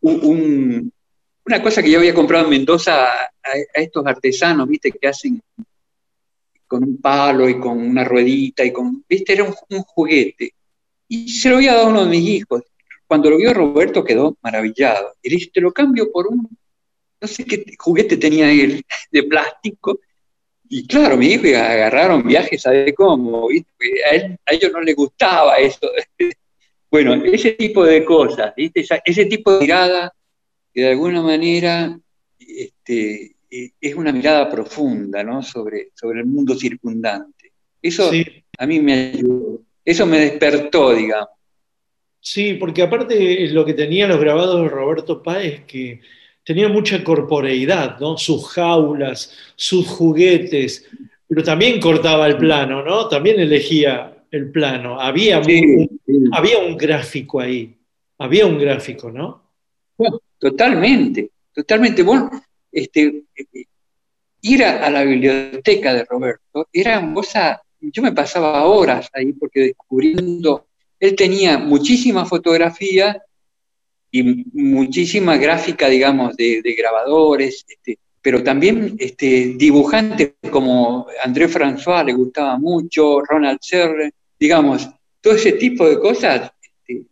una cosa que yo había comprado en Mendoza a, estos artesanos, ¿viste? Que hacen con un palo y con una ruedita y con, ¿viste? Era un, juguete. Y se lo había dado a uno de mis hijos. Cuando lo vio Roberto quedó maravillado. Y le dije, te lo cambio por un, no sé qué juguete tenía él, de plástico. Y claro, mi hijo agarraron viajes, ¿sabe cómo? A, ellos no les gustaba eso. bueno, ese tipo de cosas, ¿viste? ese tipo de mirada que de alguna manera este, e, es una mirada profunda ¿no? sobre, sobre el mundo circundante. Eso a mí me ayudó, eso me despertó, digamos. Sí, porque aparte lo que tenían los grabados de Roberto Páez, que tenía mucha corporeidad, ¿no? Sus jaulas, sus juguetes, pero también cortaba el plano, ¿no? También elegía el plano. Había, un, había un gráfico ahí, había un gráfico, ¿no? Totalmente, totalmente. Bueno, este, ir a, la biblioteca de Roberto era cosa, yo me pasaba horas ahí porque descubriendo, él tenía muchísima fotografía y muchísima gráfica, digamos, de, grabadores, este, pero también este, dibujantes como André François le gustaba mucho, Ronald Serre, digamos, todo ese tipo de cosas este,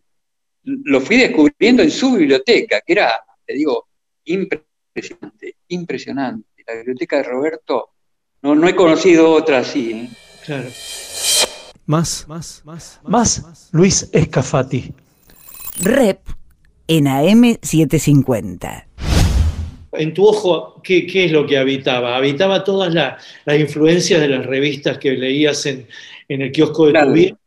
lo fui descubriendo en su biblioteca, que era, te digo, impresionante, impresionante. La biblioteca de Roberto, no, no he conocido otra así. ¿eh? Claro. Más, más, más, más, Luis Escafati. Rep en AM750. En tu ojo, ¿qué, es lo que habitaba? Habitaba todas las influencias de las revistas que leías en, el kiosco de tu viejo,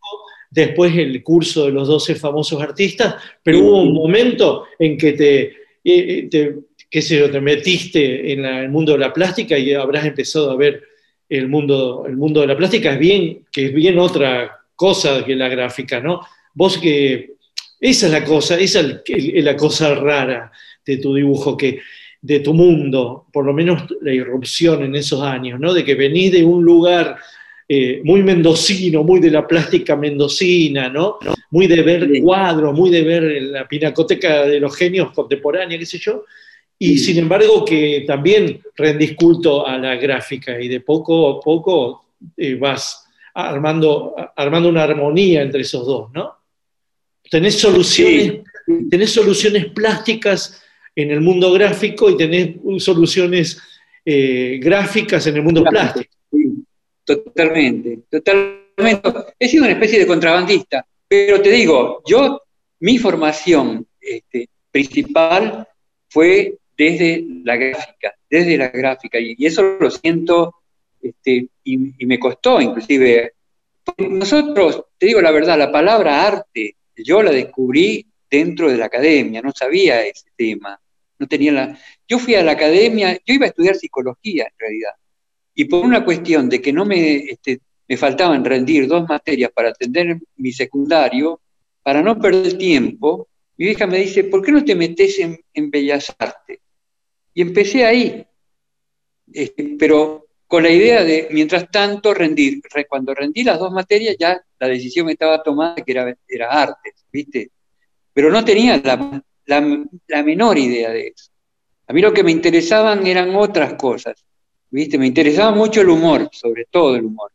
después el curso de los 12 famosos artistas, pero hubo un momento en que te, eh, eh, te qué sé yo, te metiste en el mundo de la plástica y habrás empezado a ver el mundo, el mundo de la plástica, es bien, que es bien otra cosa que la gráfica, ¿no? Vos que esa es la cosa, esa es la cosa rara de tu dibujo, que, de tu mundo, por lo menos la irrupción en esos años, ¿no? De que venís de un lugar eh, muy mendocino, muy de la plástica mendocina, ¿no? Muy de ver cuadros, muy de ver la pinacoteca de los genios contemporáneos, qué sé yo. Y sin embargo que también rendís culto a la gráfica y de poco a poco eh, vas armando, armando una armonía entre esos dos, ¿no? Tenés soluciones, tenés soluciones plásticas en el mundo gráfico y tenés soluciones eh, gráficas en el mundo plástico. totalmente, totalmente. He sido una especie de contrabandista, pero te digo, yo, mi formación este, principal fue desde la gráfica, desde la gráfica, y, eso lo siento, este, y, y, me costó inclusive. Nosotros, te digo la verdad, la palabra arte yo la descubrí dentro de la academia, no sabía ese tema. No tenía la... Yo fui a la academia, yo iba a estudiar psicología en realidad, y por una cuestión de que no me, este, me faltaban rendir dos materias para atender mi secundario, para no perder tiempo, mi hija me dice, ¿por qué no te metes en, Bellas Artes? Y empecé ahí, este, pero con la idea de, mientras tanto, rendir. Cuando rendí las dos materias, ya la decisión estaba tomada que era, era artes, ¿viste? Pero no tenía la, menor idea de eso. A mí lo que me interesaban eran otras cosas, ¿viste? Me interesaba mucho el humor, sobre todo el humor.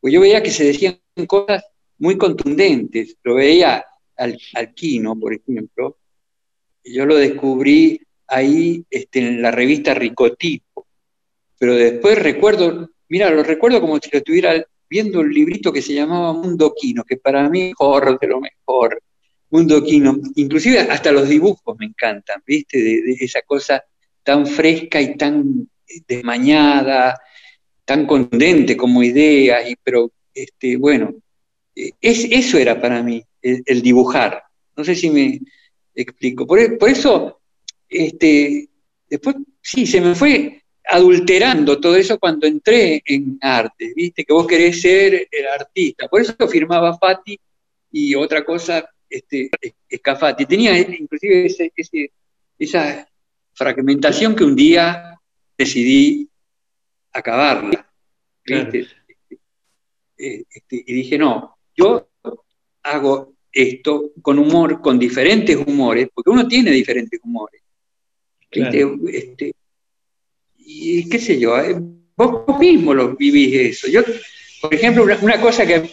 Pues yo veía que se decían cosas muy contundentes. Lo veía al, al Quino, por ejemplo. Y yo lo descubrí ahí este, en la revista Ricotipo pero después recuerdo, mira, lo recuerdo como si lo estuviera viendo un librito que se llamaba Mundo Quino, que para mí es mejor de lo mejor. Mundo Quino, inclusive hasta los dibujos me encantan, ¿viste? De, esa cosa tan fresca y tan desmañada, tan contundente como idea, y, pero este, bueno, es, eso era para mí, el, dibujar. No sé si me explico. Por, por, eso, este, después, sí, se me fue adulterando todo eso cuando entré en arte, viste, que vos querés ser el artista. Por eso firmaba Fati y otra cosa, este, Escafati. Tenía inclusive ese, esa fragmentación que un día decidí acabarla. ¿viste? Eh, este, y dije, no, yo hago esto con humor, con diferentes humores, porque uno tiene diferentes humores. Este, y qué sé yo, eh, vos, mismo lo vivís eso. Yo, por ejemplo, una, cosa que,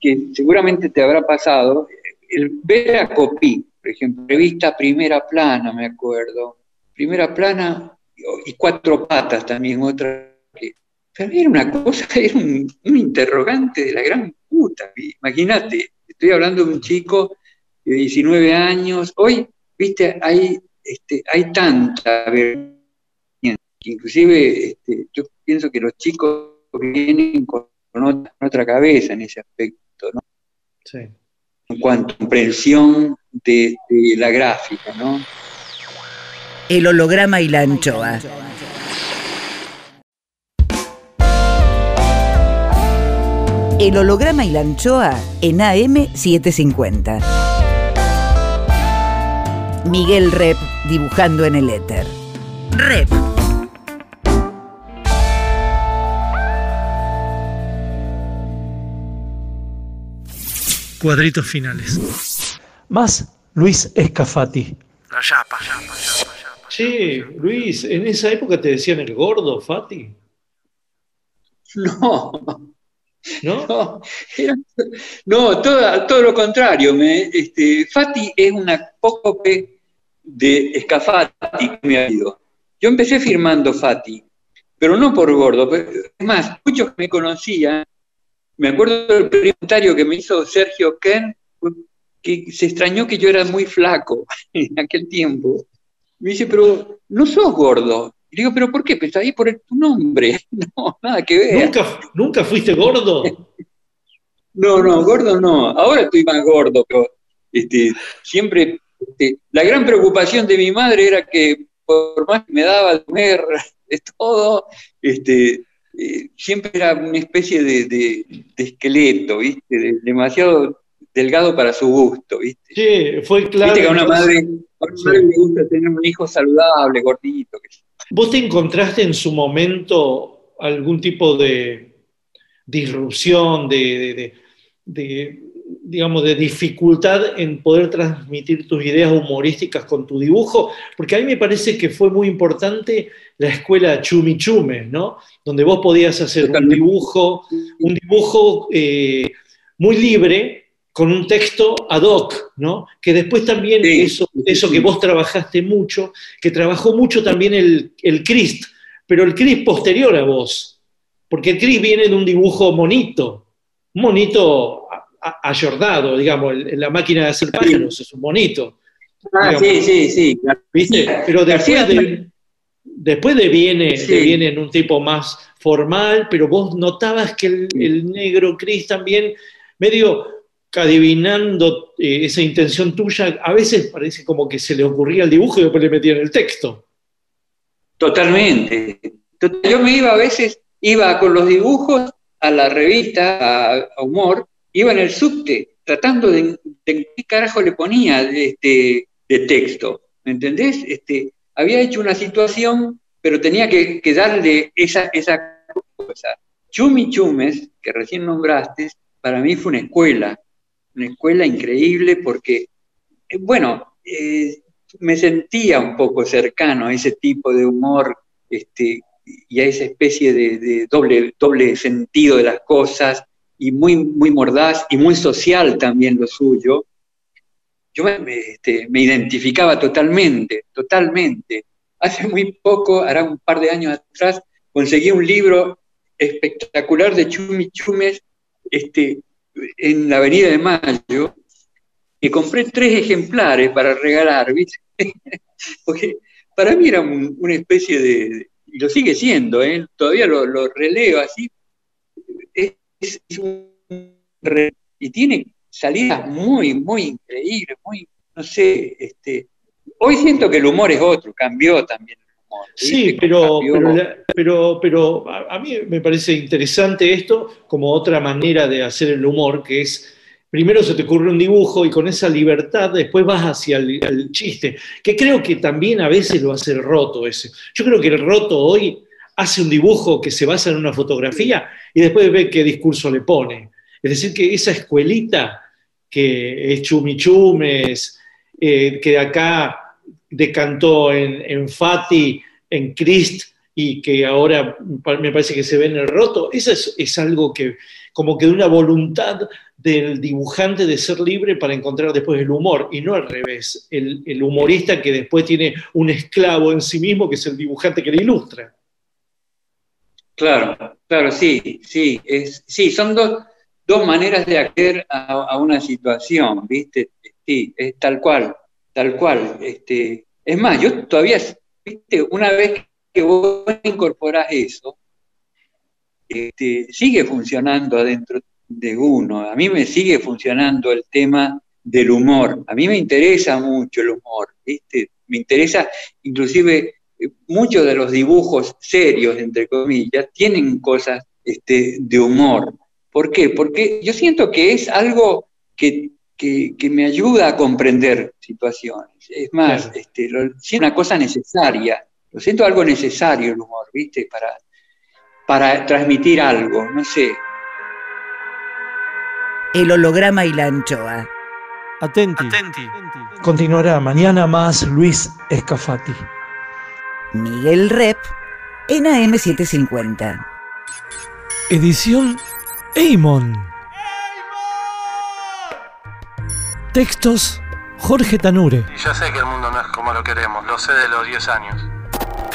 que, seguramente te habrá pasado, el ver a Copí, por ejemplo, revista Primera Plana, me acuerdo, Primera Plana y Cuatro Patas también, otra que... era una cosa, era un, un interrogante de la gran puta, imagínate, estoy hablando de un chico de 19 años, hoy, viste, hay, este, hay tanta que inclusive este, yo pienso que los chicos vienen con, otra, cabeza en ese aspecto, ¿no? Sí. En cuanto a comprensión de, de la gráfica, ¿no? El holograma y la anchoa. El holograma y la anchoa en AM750. Miguel Rep dibujando en el éter. Rep. Cuadritos finales. Más Luis Escafati. La yapa, yapa, yapa, Che, Luis, ¿en esa época te decían el gordo, Fati? No, ¿No? No, todo, lo contrario. Me, este, Fati es una apócope de Escafati que me ha ido. Yo empecé firmando Fati, pero no por gordo. Es más, muchos que me conocían, me acuerdo del comentario que me hizo Sergio Ken, que se extrañó que yo era muy flaco en aquel tiempo. Me dice, pero no sos gordo. Y digo, ¿pero por qué? Pues ahí por tu nombre. No, nada que ver. ¿Nunca, ¿Nunca fuiste gordo? no, no, gordo no. Ahora estoy más gordo, pero este, siempre. Este, la gran preocupación de mi madre era que por más que me daba de comer de todo, este, eh, siempre era una especie de, esqueleto, ¿viste? demasiado delgado para su gusto, ¿viste? Sí, fue claro. Viste que a una madre, a una madre le gusta tener un hijo saludable, gordito. Que ¿Vos te encontraste en su momento algún tipo de disrupción, de, digamos, de dificultad en poder transmitir tus ideas humorísticas con tu dibujo? Porque a mí me parece que fue muy importante la escuela Chumichume, ¿no? Donde vos podías hacer un dibujo, un dibujo eh, muy libre, con un texto ad hoc, ¿no? Que después también eso, eso que vos trabajaste mucho, que trabajó mucho también el, el Christ, pero el Christ posterior a vos, porque el Christ viene de un dibujo monito, monito ayordado, digamos, la máquina de hacer pájaros es un monito. Ah, sí, sí, sí. ¿Viste? Pero después de, después de viene, viene en un tipo más formal, pero vos notabas que el, el negro Chris también medio adivinando eh, esa intención tuya, a veces parece como que se le ocurría el dibujo y después le metían el texto. Totalmente. Yo me iba a veces, iba con los dibujos a la revista, a, Humor, iba en el subte, tratando de, qué carajo le ponía de, este, texto. ¿Me entendés? Este, había hecho una situación, pero tenía que, darle esa, cosa. Chumi Chumes, que recién nombraste, para mí fue una escuela una escuela increíble porque, eh, bueno, eh, me sentía un poco cercano a ese tipo de humor este, y a esa especie de, doble sentido de las cosas y muy, muy mordaz y muy social también lo suyo. Yo me, este, me identificaba totalmente, totalmente. Hace muy poco, hará un par de años atrás, conseguí un libro espectacular de Chumi Chumes, este, en la Avenida de Mayo y compré tres ejemplares para regalar, ¿viste? Porque para mí era una especie de, y lo sigue siendo, ¿eh? todavía lo, releo así, es, un, y tiene salidas muy, muy increíbles, muy, no sé, este, hoy siento que el humor es otro, cambió también el humor. Sí, pero, pero, la- pero, a mí me parece interesante esto como otra manera de hacer el humor, que es, primero se te ocurre un dibujo y con esa libertad después vas hacia el, el chiste, que creo que también a veces lo hace el roto ese. Yo creo que el roto hoy hace un dibujo que se basa en una fotografía y después ve qué discurso le pone. Es decir, que esa escuelita que es chumichumes, eh, que acá decantó en, en Fati, en Christ, y que ahora me parece que se ve en el roto, eso es, es algo que como que de una voluntad del dibujante de ser libre para encontrar después el humor, y no al revés, el, el humorista que después tiene un esclavo en sí mismo, que es el dibujante que le ilustra. Claro, claro, sí, sí, es, sí, son dos, dos maneras de acceder a, a una situación, ¿viste? Sí, es tal cual, tal cual. Este, es más, yo todavía, ¿viste? Una vez que vos incorporás eso, este, sigue funcionando adentro de uno. A mí me sigue funcionando el tema del humor. A mí me interesa mucho el humor, ¿viste? Me interesa, inclusive, muchos de los dibujos serios, entre comillas, tienen cosas este, de humor. ¿Por qué? Porque yo siento que es algo que, que- que me ayuda a comprender situaciones. Es más, Claro. este, lo, siento una cosa necesaria. Lo siento algo necesario el humor, ¿viste? Para, para transmitir algo, no sé. El holograma y la anchoa. Atenti. Continuará mañana más Luis Escafati. Miguel Rep en AM750. Edición Eimon. Textos Jorge Tanure. Y yo sé que el mundo no es como lo queremos, lo sé de los 10 años.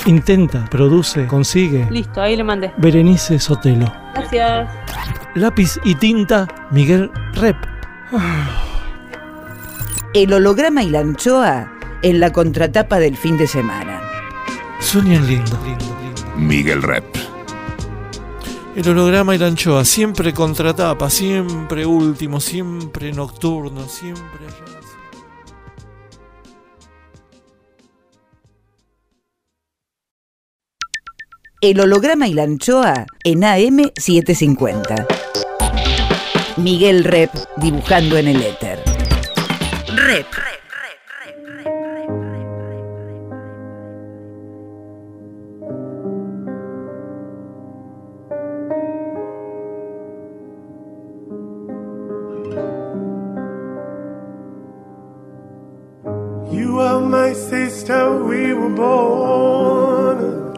Intenta, produce, consigue. Listo, ahí le mandé. Berenice Sotelo. Gracias. Lápiz y tinta Miguel Rep. El holograma y la anchoa en la contratapa del fin de semana. Sueñan lindo. Miguel Rep. El holograma y la anchoa, siempre contratapa, siempre último, siempre nocturno, siempre allá. El holograma y la anchoa en AM750. Miguel Rep dibujando en el éter. Rep.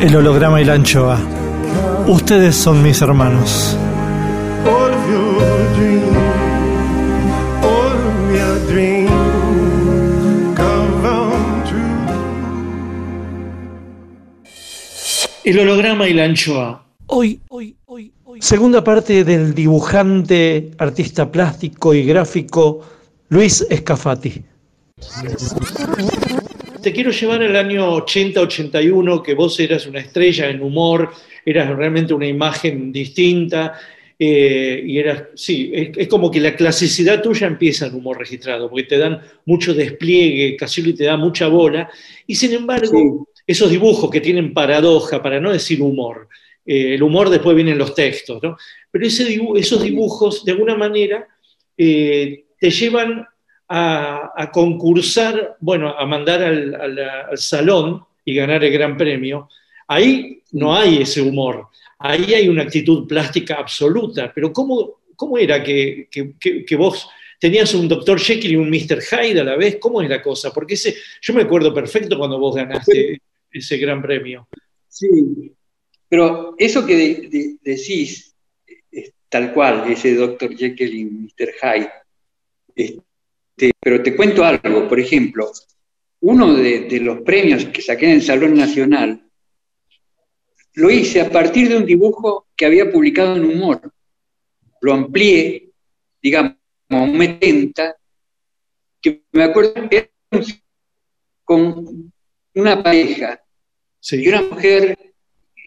El holograma y la anchoa. Ustedes son mis hermanos. El holograma y la anchoa. Hoy, hoy, hoy, hoy. Segunda parte del dibujante, artista plástico y gráfico Luis Escafati. Te quiero llevar al año 80-81, que vos eras una estrella en humor, eras realmente una imagen distinta. eh, y eras, sí, es, es como que la clasicidad tuya empieza en humor registrado, porque te dan mucho despliegue, Casioli te da mucha bola, y sin embargo, esos dibujos que tienen paradoja, para no decir humor, eh, el humor después vienen los textos, ¿no? Pero esos dibujos, de alguna manera, eh, te llevan a, concursar, bueno, a mandar al, al- al salón y ganar el gran premio. Ahí no hay ese humor, ahí hay una actitud plástica absoluta, pero ¿cómo, era que, vos tenías un Dr. Jekyll y un Mr. Hyde a la vez? ¿Cómo es la cosa? Porque ese, yo me acuerdo perfecto cuando vos ganaste ese gran premio. Sí, pero eso que de- de- decís, tal cual, ese Dr. Jekyll y Mr. Hyde. Este, pero te cuento algo, por ejemplo, uno de, los premios que saqué en el Salón Nacional, lo hice a partir de un dibujo que había publicado en Humor. Lo amplié, digamos, a un 70, que me acuerdo era un- con una pareja y una mujer,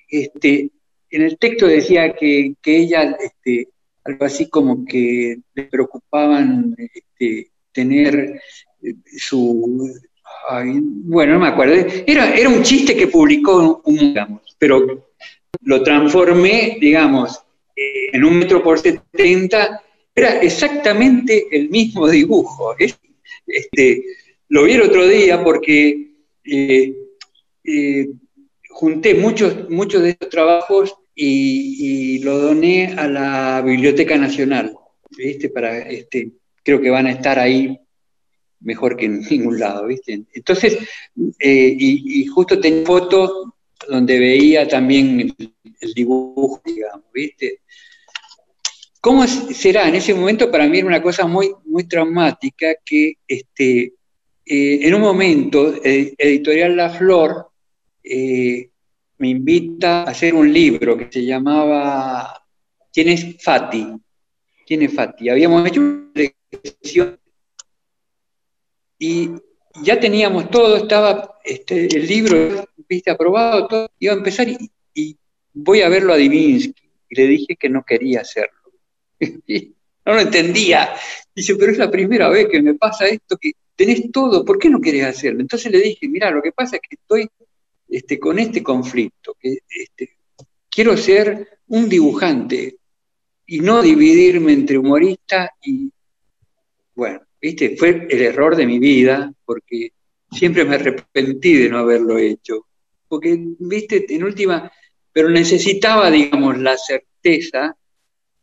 este, en el texto decía que, que ella, este, algo así como que le preocupaban este, tener eh, su... ay, bueno, no me acuerdo. Era, era un chiste que publicó, un, digamos, pero lo transformé, digamos, en un metro por 70. Era exactamente el mismo dibujo. Es- este, lo vi el otro día porque eh, eh, junté muchos, muchos de estos trabajos y, y lo doné a la Biblioteca Nacional, ¿viste? Para, este, creo que van a estar ahí mejor que en ningún lado, ¿viste? Entonces, eh, y, justo tenía fotos donde veía también el, dibujo, digamos, ¿viste? ¿Cómo será? En ese momento para mí era una cosa muy, muy traumática que este, eh, en un momento eh, Editorial La Flor eh, me invita a hacer un libro que se llamaba ¿Quién es Fati? ¿Quién es Fati? Habíamos hecho una lección y ya teníamos todo, estaba este, el libro, viste, aprobado, todo, iba a empezar y, voy a verlo a Divinsky y le dije que no quería hacerlo. No lo entendía. Dice, pero es la primera vez que me pasa esto, tenés todo, ¿por qué no querés hacerlo? Entonces le dije, mira, lo que pasa es que estoy este, con este conflicto, que este, quiero ser un dibujante y no dividirme entre humorista y, bueno, viste, fue el error de mi vida, porque siempre me arrepentí de no haberlo hecho, porque, viste, en última, pero necesitaba, digamos, la certeza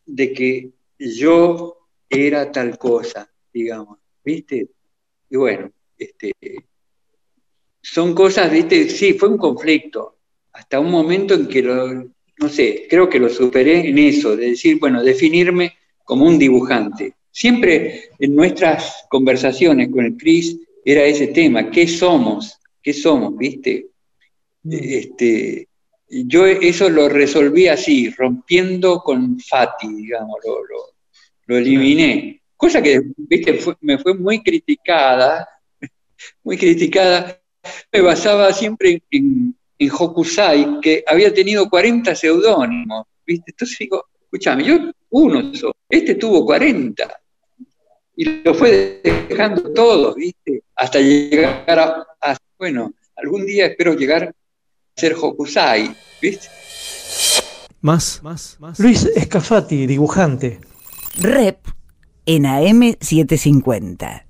de que yo era tal cosa, digamos, ¿viste? Y bueno, este, son cosas, ¿viste? Sí, fue un conflicto, hasta un momento en que lo, no sé, creo que lo superé en eso, de decir, bueno, definirme como un dibujante. Siempre en nuestras conversaciones con el Cris era ese tema, ¿qué somos? ¿Qué somos? ¿Viste? Este, yo eso lo resolví así, rompiendo con Fati, digamos, lo, lo- lo eliminé. Cosa que, viste, fue- me fue muy criticada, muy criticada. Me basaba siempre en, en Hokusai, que había tenido 40 seudónimos, viste. Entonces digo, escúchame, yo uno solo, este tuvo 40. Y lo fue dejando todos, viste, hasta llegar a, a- bueno, algún día espero llegar a ser Hokusai, viste. Más, más, más. Luis Escafati, dibujante. Rep en AM750.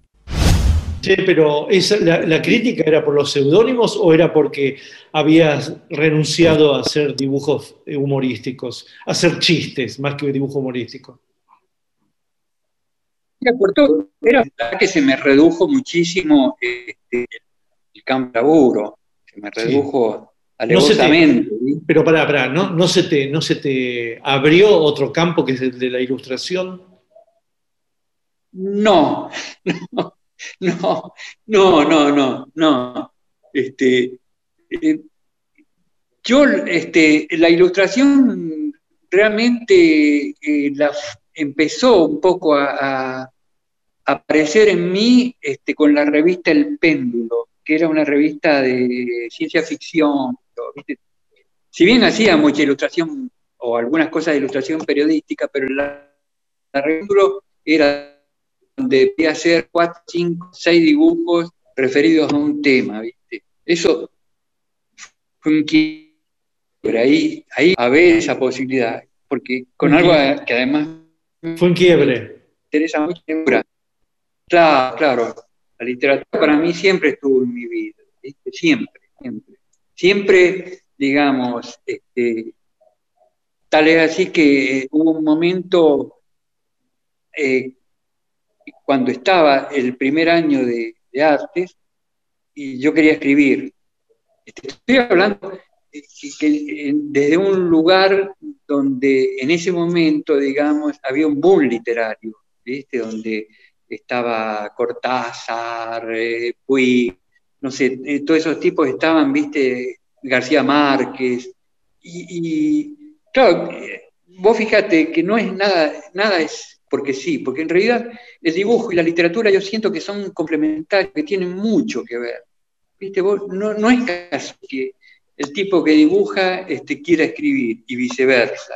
Sí, pero esa, la, la crítica era por los seudónimos o era porque habías renunciado a hacer dibujos humorísticos, a hacer chistes más que dibujo humorístico? Era por todo. Era verdad que se me redujo muchísimo este, el campo de laburo. Se me redujo No te- alevosamente. pero pará, pará, ¿no, no, se te, ¿no se te abrió otro campo que es el de la ilustración? No, no, no, no, no, no. Este, eh, yo, este, la ilustración realmente eh, la empezó un poco a, aparecer en mí este, con la revista El Péndulo, que era una revista de ciencia ficción. Si bien hacía mucha ilustración o algunas cosas de ilustración periodística, pero la, la revista era donde debía hacer cuatro, cinco, seis dibujos referidos a un tema, ¿viste? Eso fue un quiebre, ahí, ahí a ver esa posibilidad, porque con algo que además Fue un quiebre. me interesa mucho. Claro, claro, la literatura para mí siempre estuvo en mi vida, ¿viste? Siempre, siempre. Siempre, digamos, este, tal es así que hubo un momento eh, cuando estaba el primer año de, de artes y yo quería escribir. Este, Estoy hablando desde un lugar donde en ese momento, digamos, había un boom literario, ¿viste? Donde estaba Cortázar, eh, no sé, eh, todos esos tipos estaban, ¿viste? García Márquez. Y, y, claro, eh, vos fíjate que no es nada, nada es porque sí, porque en realidad el dibujo y la literatura yo siento que son complementarios, que tienen mucho que ver. ¿Viste? Vos, no, no es caso que el tipo que dibuja este, quiera escribir y viceversa.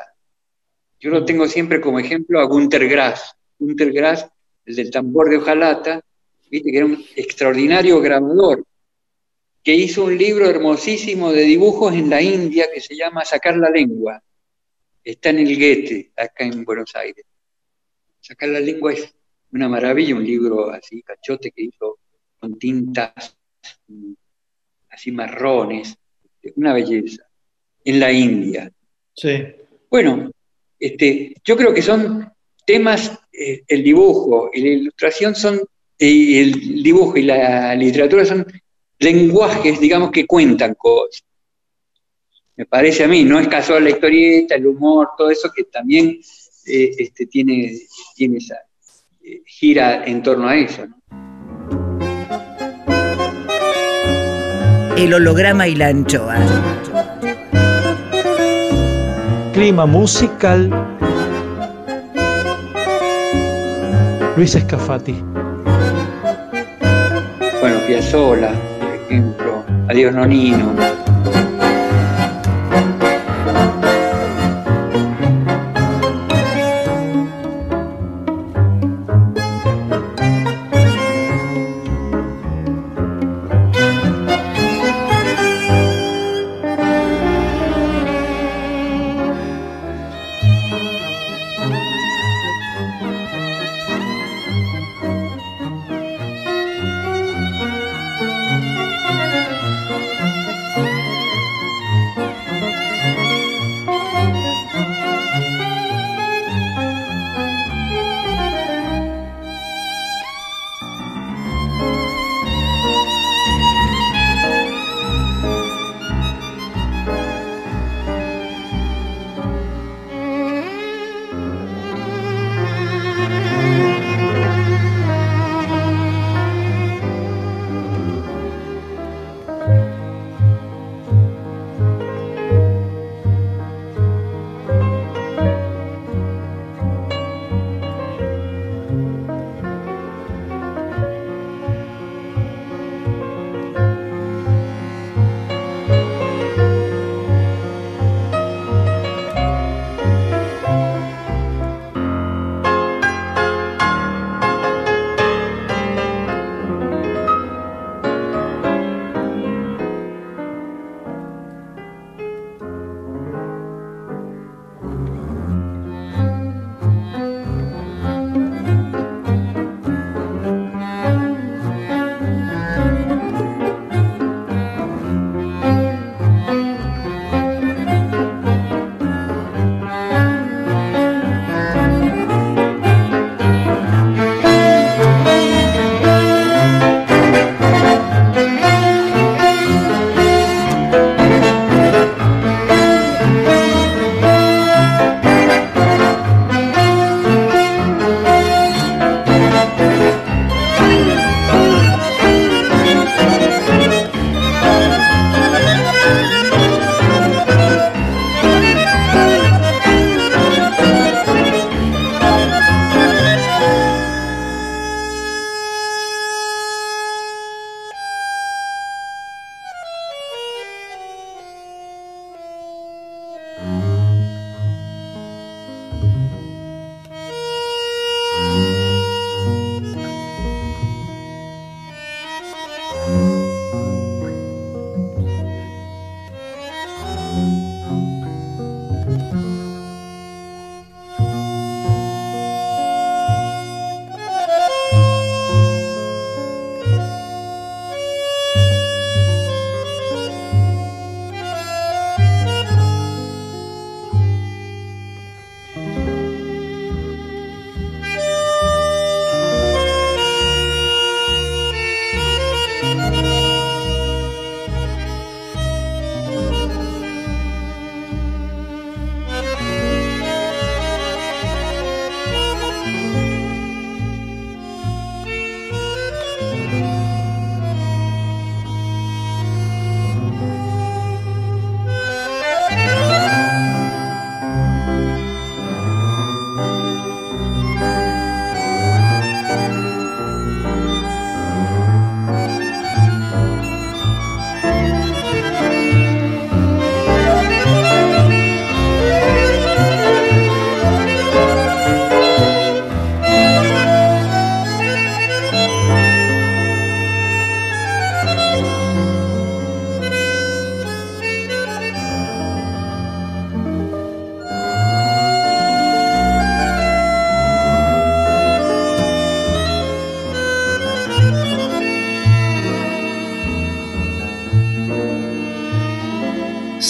Yo lo tengo siempre como ejemplo a Gunter Grass. Gunter Grass, el del tambor de hojalata, ¿viste? que era un extraordinario grabador, que hizo un libro hermosísimo de dibujos en la India que se llama Sacar la lengua. Está en el Goethe, acá en Buenos Aires. Sacar la lengua es una maravilla, un libro así, cachote, que hizo con tintas mm, así marrones, una belleza, en la India. Sí. Bueno, este, yo creo que son temas, eh, el dibujo y la ilustración son, el dibujo y la literatura son lenguajes, digamos, que cuentan cosas. Me parece a mí, no es casual la historieta, el humor, todo eso que también eh, este, tiene, tiene esa eh, gira en torno a eso. ¿no? El holograma y la anchoa. Clima musical. Luis Escafati. Bueno, Piazzolla, por ejemplo, Adiós Nonino.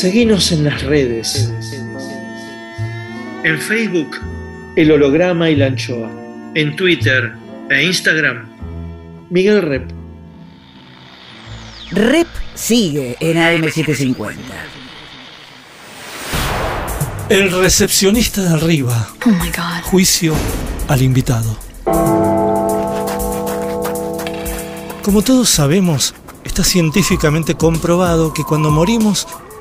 Seguinos en las redes. En Facebook, El Holograma y la Anchoa. En Twitter e Instagram, Miguel Rep. Rep sigue en AM750. El recepcionista de arriba. Oh my God. Juicio al invitado. Como todos sabemos, está científicamente comprobado que cuando morimos,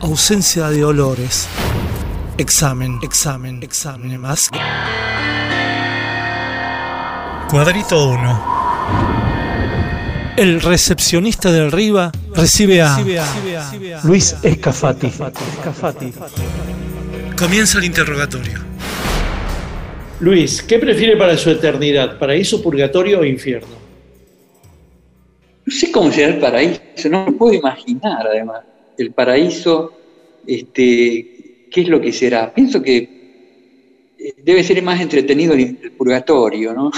ausencia de olores. Examen, examen, examen más. Cuadrito 1. El recepcionista de arriba recibe a Luis Escafati. Comienza el interrogatorio. Luis, ¿qué prefiere para su eternidad? ¿Paraíso, purgatorio o infierno? No sé cómo será el paraíso, no me puedo imaginar además. El paraíso, este, ¿qué es lo que será? Pienso que eh, debe ser más entretenido el el purgatorio, ¿no?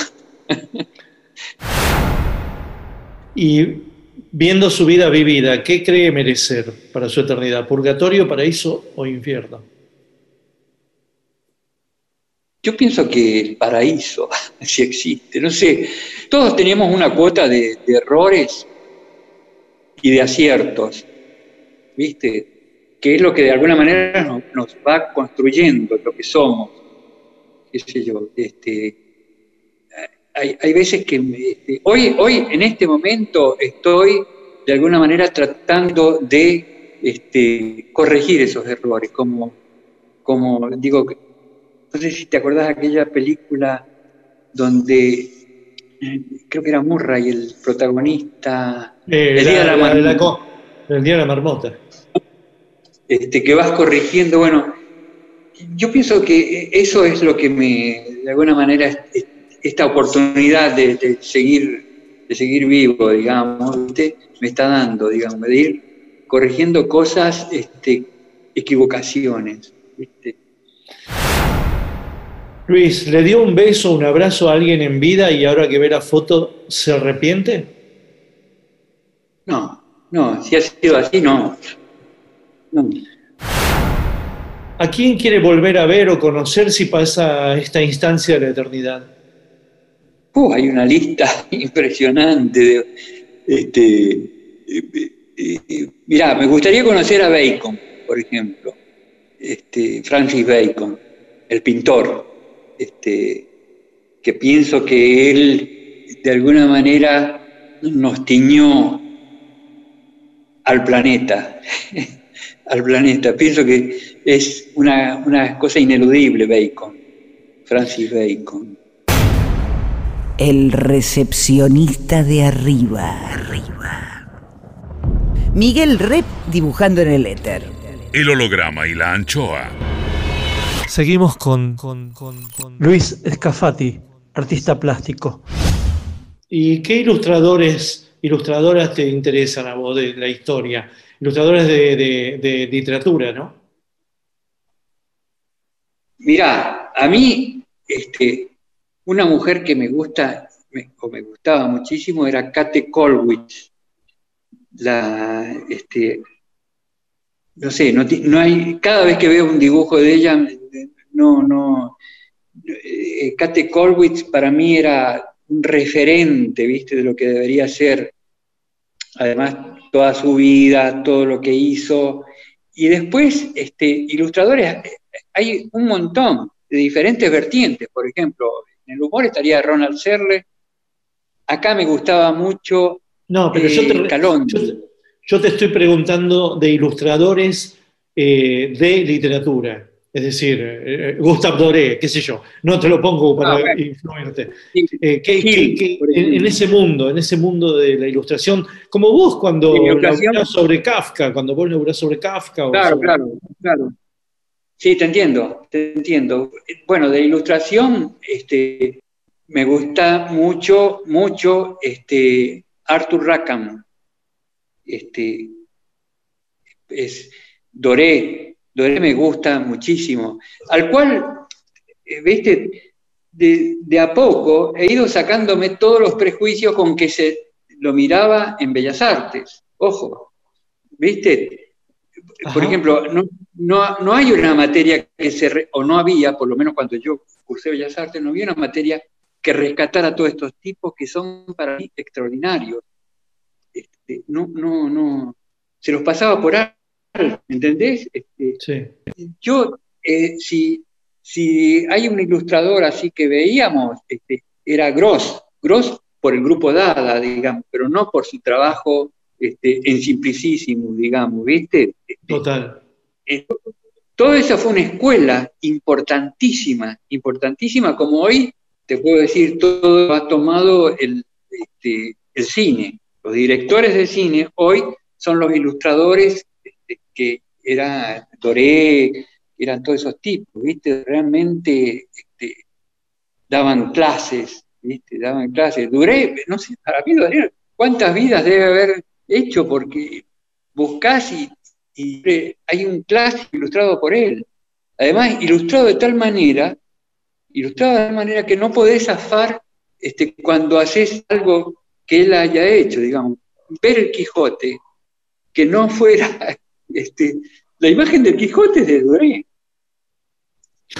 Y viendo su vida vivida, ¿qué cree merecer para su eternidad? ¿Purgatorio, paraíso o infierno? Yo pienso que el paraíso, si existe, no sé, todos teníamos una cuota de, de errores y de aciertos, ¿viste? Que es lo que de alguna manera nos, nos va construyendo lo que somos, qué sé yo, este, hay, hay veces que me- este, hoy, hoy, en este momento, estoy de alguna manera tratando de este, corregir esos errores, como, como digo, no sé si te acordás de aquella película donde creo que era Murray el protagonista, Eh, El la- día de la la- marmota. la co- el día de la marmota. Este, que vas corrigiendo. Bueno, yo pienso que eso es lo que me, de alguna manera, es- es- esta oportunidad de, de seguir, de seguir vivo, digamos, ¿viste? me está dando, digamos, de ir corrigiendo cosas, este, equivocaciones. ¿viste? Luis, ¿le dio un beso, un abrazo a alguien en vida y ahora que ve la foto se arrepiente? No, no, si ha sido así, no. ¿A quién quiere volver a ver o conocer si pasa esta instancia de la eternidad? Uh, hay una lista impresionante. De, este, eh, eh, eh, mirá, me gustaría conocer a Bacon, por ejemplo. Este, Francis Bacon, el pintor, este, que pienso que él de alguna manera nos tiñó al planeta, al planeta. Pienso que es una, una cosa ineludible Bacon, Francis Bacon. El recepcionista de arriba. Arriba. Miguel Rep dibujando en el éter. El holograma y la anchoa. Seguimos con, con- con- con- Luis Escafati, artista plástico. ¿Y qué ilustradores, ilustradoras te interesan a vos de la historia? Ilustradores de, literatura, ¿no? Mirá, a mí, este, una mujer que me gusta, o me gustaba muchísimo, era Kate Kolwitz. La, este, no sé, no, hay, cada vez que veo un dibujo de ella, no, no, eh, Kate Kolwitz para mí era un referente, viste, de lo que debería ser, además, toda su vida, todo lo que hizo, y después, este, ilustradores, hay un montón de diferentes vertientes. Por ejemplo, en el humor estaría Ronald Serle. Acá me gustaba mucho No, pero yo, eh, te, yo te- yo te estoy preguntando de ilustradores eh, de literatura. Es decir, eh, Gustave Doré, qué sé yo, no te lo pongo para Ah, bueno. influirte. Sí. Eh, que- Gil, que- que por en, ese mundo, en ese mundo de la ilustración, como vos cuando laburás sobre Kafka, cuando vos laburás sobre Kafka. o Claro, sobre- claro, claro. Sí, te entiendo, te entiendo. Bueno, de ilustración, este, me gusta mucho, mucho, este, Arthur Rackham. Este, es Doré, Me gusta muchísimo. Al cual, eh, viste, de, de a poco he ido sacándome todos los prejuicios con que se lo miraba en Bellas Artes. Ojo, viste, por ejemplo, no, no, no hay una materia que se, re- o no había, por lo menos cuando yo cursé Bellas Artes, no había una materia que rescatara a todos estos tipos que son para mí extraordinarios. Este, no, no, no, se los pasaba por alto, ¿entendés? Este, Sí. yo, eh, si, si hay un ilustrador así que veíamos, este, era Gross, Gross por el grupo Dada, digamos, pero no por su trabajo este, en Simplicísimo, digamos, ¿viste? Este, Total. todo eso fue una escuela importantísima, importantísima, como hoy te puedo decir, todo ha tomado el, este, el cine. Los directores de cine hoy son los ilustradores que era Doré, eran todos esos tipos, ¿viste? Realmente este, daban clases, ¿viste? Daban clases. Duré, no sé, para mí Doré, ¿cuántas vidas debe haber hecho? Porque buscás y, hay un clásico ilustrado por él. Además, ilustrado de tal manera, ilustrado de tal manera que no podés zafar este, cuando haces algo que él haya hecho, digamos. Ver el Quijote, que no fuera este, la imagen del Quijote es de Doré.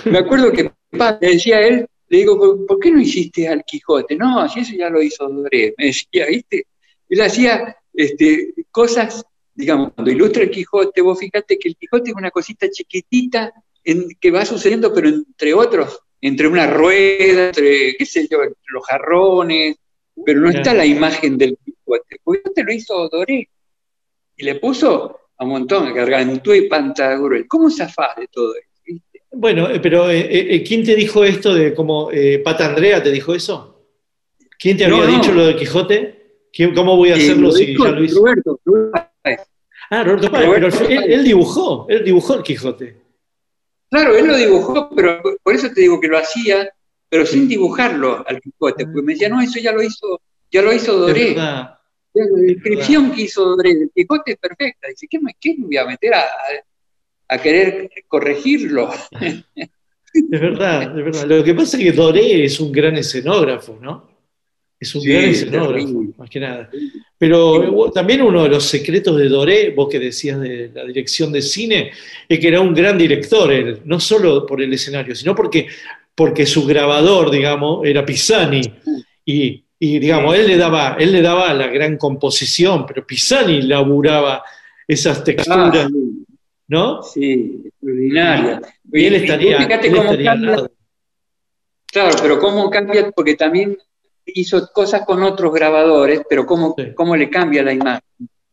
Me acuerdo que papá me decía él, le digo, ¿por, por qué no hiciste al Quijote? No, si eso ya lo hizo Doré, me decía, ¿viste? Él hacía este, cosas, digamos, cuando ilustra el Quijote, vos fíjate que el Quijote es una cosita chiquitita en, que va sucediendo, pero entre otros, entre una rueda, entre, qué sé yo, entre los jarrones, pero no está la imagen del Quijote. El Quijote lo hizo Doré y le puso a un montón, Gargantúa y Pantagruel. ¿Cómo zafás de todo eso? viste? Bueno, eh, pero eh, eh, ¿quién te dijo esto de cómo eh, Pata Andrea te dijo eso? ¿Quién te No, había no. dicho lo de Quijote? ¿Quién- ¿Cómo voy a hacerlo lo si ya lo hice? Roberto, Roberto Páez. Ah, Roberto Páez, Roberto pero él, Páez. él dibujó, él dibujó el Quijote. Claro, él lo dibujó, pero por eso te digo que lo hacía, pero sin dibujarlo al Quijote, porque me decía, no, eso ya lo hizo, ya lo hizo Es Doré. verdad. La descripción que hizo Doré del Quijote es perfecta. Dice, ¿qué me, qué me voy a meter a, querer corregirlo? Es verdad, es verdad. Lo que pasa es que Doré es un gran escenógrafo, ¿no? Es un Sí, gran es escenógrafo, más que nada. Pero eh, también uno de los secretos de Doré, vos que decías de la dirección de cine, es que era un gran director, él, no solo por el escenario, sino porque, porque su grabador, digamos, era Pisani. Y, y, digamos, él le, daba, él le daba la gran composición, pero Pisani laburaba esas texturas, Ah, ¿no? sí, extraordinaria. Y él Y- y estaría, vos fíjate él cómo estaría al lado. Claro, pero cómo cambia, porque también hizo cosas con otros grabadores, pero cómo, Sí. cómo le cambia la imagen.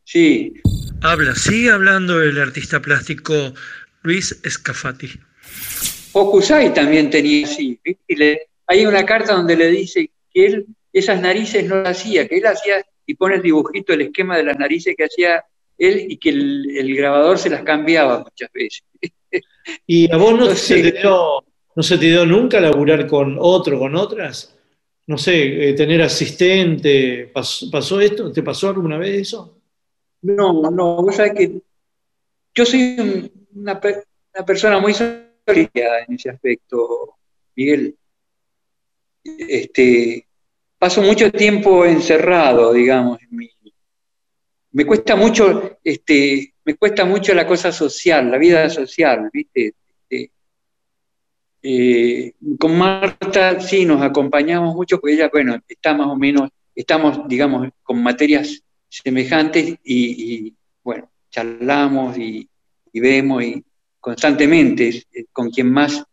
Sí, Habla, sigue hablando el artista plástico Luis Escafati. Hokusai también tenía así. Y hay una carta donde le dice que él esas narices no las hacía, que él hacía y pone el dibujito, el esquema de las narices que hacía él y que el, el grabador se las cambiaba muchas veces. ¿Y a vos no, Entonces- se te dio, no se te dio nunca laburar con otro, con otras? No sé, eh, tener asistente, ¿pasó, pasó esto? ¿Te pasó alguna vez eso? No, no, vos sabés que yo soy un- una, una persona muy solitaria en ese aspecto, Miguel. Este, paso mucho tiempo encerrado, digamos, mi- me cuesta mucho, este, me cuesta mucho la cosa social, la vida social, ¿viste? Este, eh, con Marta sí nos acompañamos mucho, porque ella, bueno, está más o menos, estamos, digamos, con materias semejantes y, y, bueno, charlamos y, vemos y constantemente con quien más,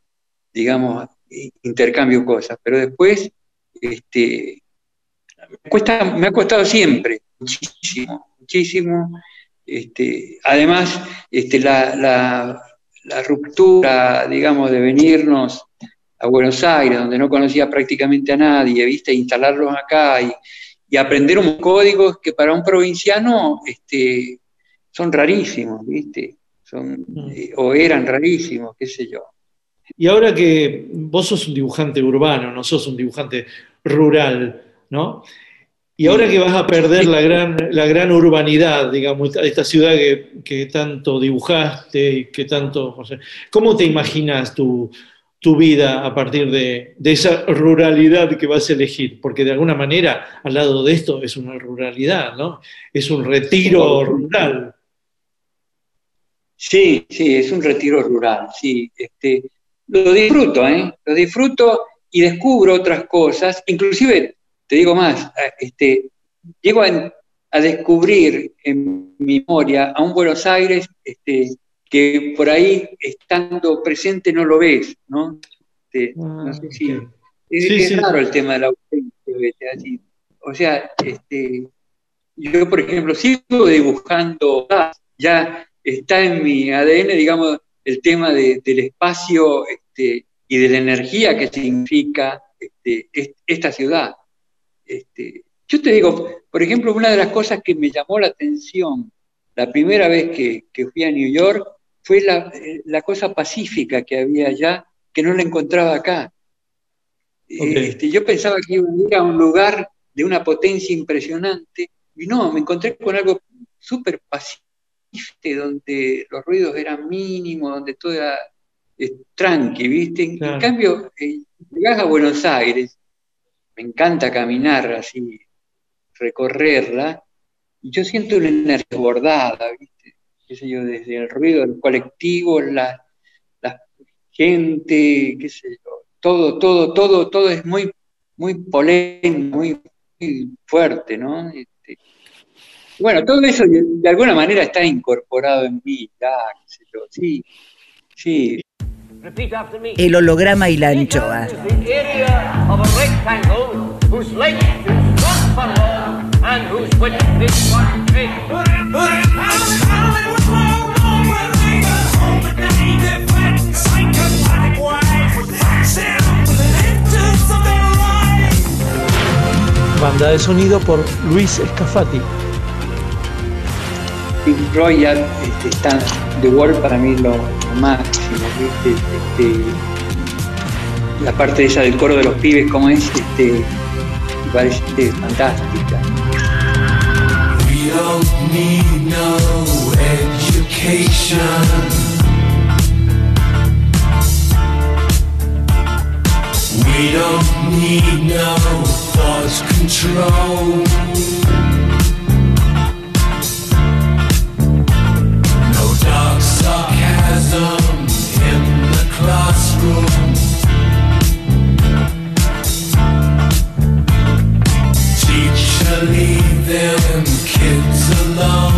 digamos, intercambio cosas. Pero después, este, me, cuesta, me ha costado siempre, muchísimo, muchísimo. Este, además, este, la, la- la ruptura, digamos, de venirnos a Buenos Aires, donde no conocía prácticamente a nadie, ¿viste? Instalarlos acá y, y aprender unos códigos que para un provinciano este, son rarísimos, ¿viste? Son, eh, o eran rarísimos, qué sé yo. Y ahora que vos sos un dibujante urbano, no sos un dibujante rural, ¿no? Y ahora que vas a perder la gran, la gran urbanidad, digamos, esta- esta ciudad que, que tanto dibujaste y que tanto... o sea, ¿Cómo te imaginas tu, tu vida a partir de, de esa ruralidad que vas a elegir? Porque de alguna manera, al lado de esto, es una ruralidad, ¿no? Es un retiro rural. Sí, sí, es un retiro rural, sí. Este, lo disfruto, ¿eh? Lo disfruto y descubro otras cosas. Inclusive, te digo más, este, llego a, a descubrir en mi memoria a un Buenos Aires este, que por ahí, estando presente, no lo ves, ¿no? Este, no sé si... Es, Ah, Sí, es sí. raro el tema de la ausencia. O sea, este, yo, por ejemplo, sigo dibujando, ya está en mi ADN, digamos, el tema de- del espacio este, y de la energía que significa este, es- esta ciudad. Este, yo te digo, por ejemplo, una de las cosas que me llamó la atención la primera vez que, que fui a New York fue la, la cosa pacífica que había allá, que no la encontraba acá. Este, yo pensaba que iba a ir a un lugar de una potencia impresionante, y no, me encontré con algo súper pacífico, donde los ruidos eran mínimos, donde todo era eh, tranqui, ¿viste? En, cambio, eh, llegás a Buenos Aires, me encanta caminar así, recorrerla, y yo siento una energía desbordada, ¿viste? Qué sé yo, desde el ruido del colectivo, la, la gente, qué sé yo, todo, todo, todo, todo es muy, muy polémico, muy, muy fuerte, ¿no? Este, bueno, todo eso de, de alguna manera está incorporado en mí, ya, qué sé yo, sí, sí. Repeat after me. El holograma y la anchoa. Banda de sonido por Luis Escafati. Pink ya este, está The Wall para mí lo máximo, ¿viste? Este, la parte esa del coro de los pibes, como es, este, parece fantástica. We don't need no education. We don't need no thought control. Classroom. Teacher, leave them kids alone.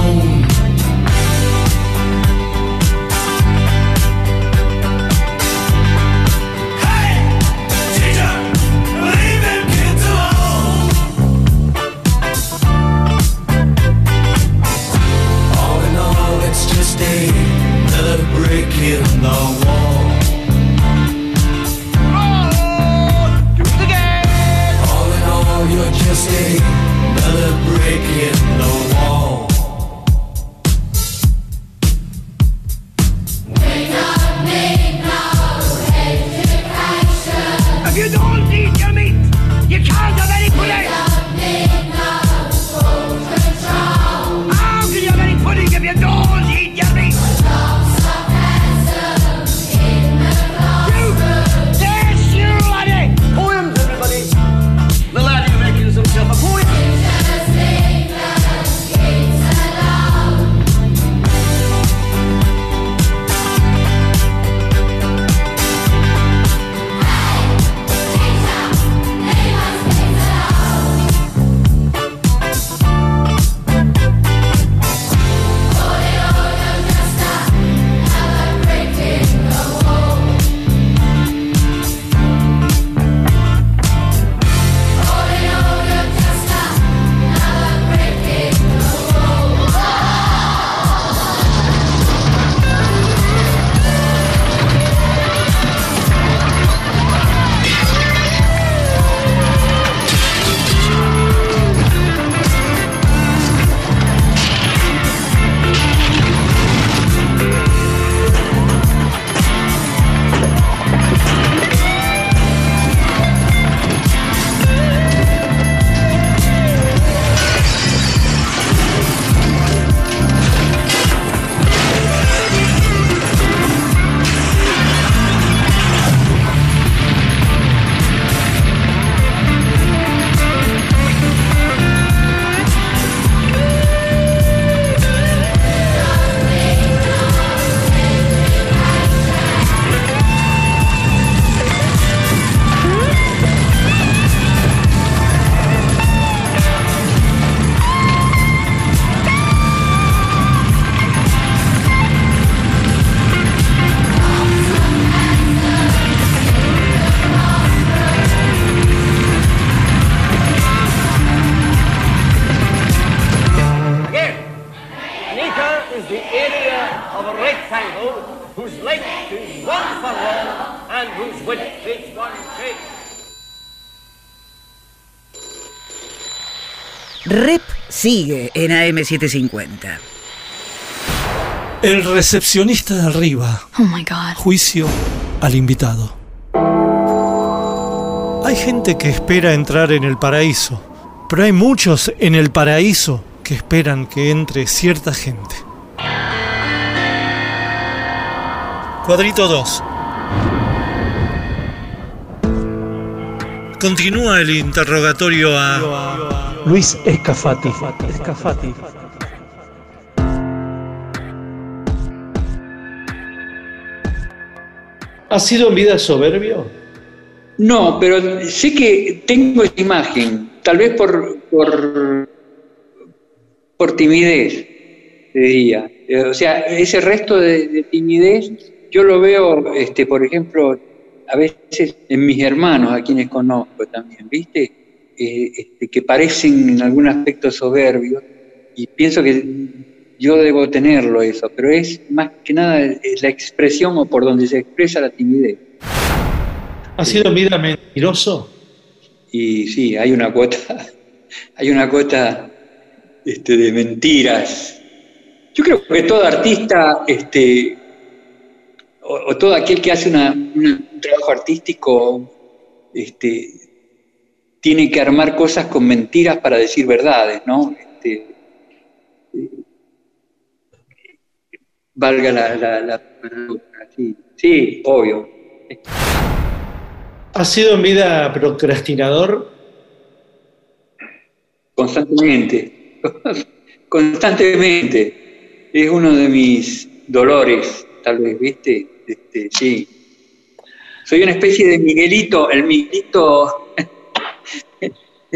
Sigue en AM750. El recepcionista de arriba. Oh my God. Juicio al invitado. Hay gente que espera entrar en el paraíso, pero hay muchos en el paraíso que esperan que entre cierta gente. Cuadrito 2. Continúa el interrogatorio a Luis Escafati. Escafati. ¿Ha sido en vida soberbio? No, pero sé que tengo esa imagen, tal vez por, por, por timidez, te diría. Eh, O sea, ese resto de, de timidez yo lo veo, este, por ejemplo, a veces en mis hermanos, a quienes conozco también, ¿viste? Eh, este, que parecen en algún aspecto soberbios y pienso que yo debo tenerlo eso, pero es más que nada eh, la expresión o por donde se expresa la timidez. ¿Ha sido vida mentiroso? Y sí, hay una cuota, hay una cuota este, de mentiras. Yo creo que todo artista, este, o, o todo aquel que hace una- un trabajo artístico, este, tiene que armar cosas con mentiras para decir verdades, ¿no? Este, valga la, la, la paradoja, sí, sí, obvio. ¿Ha sido en vida procrastinador? Constantemente, constantemente. Es uno de mis dolores, tal vez, ¿viste? Este, sí. Soy una especie de Miguelito, el Miguelito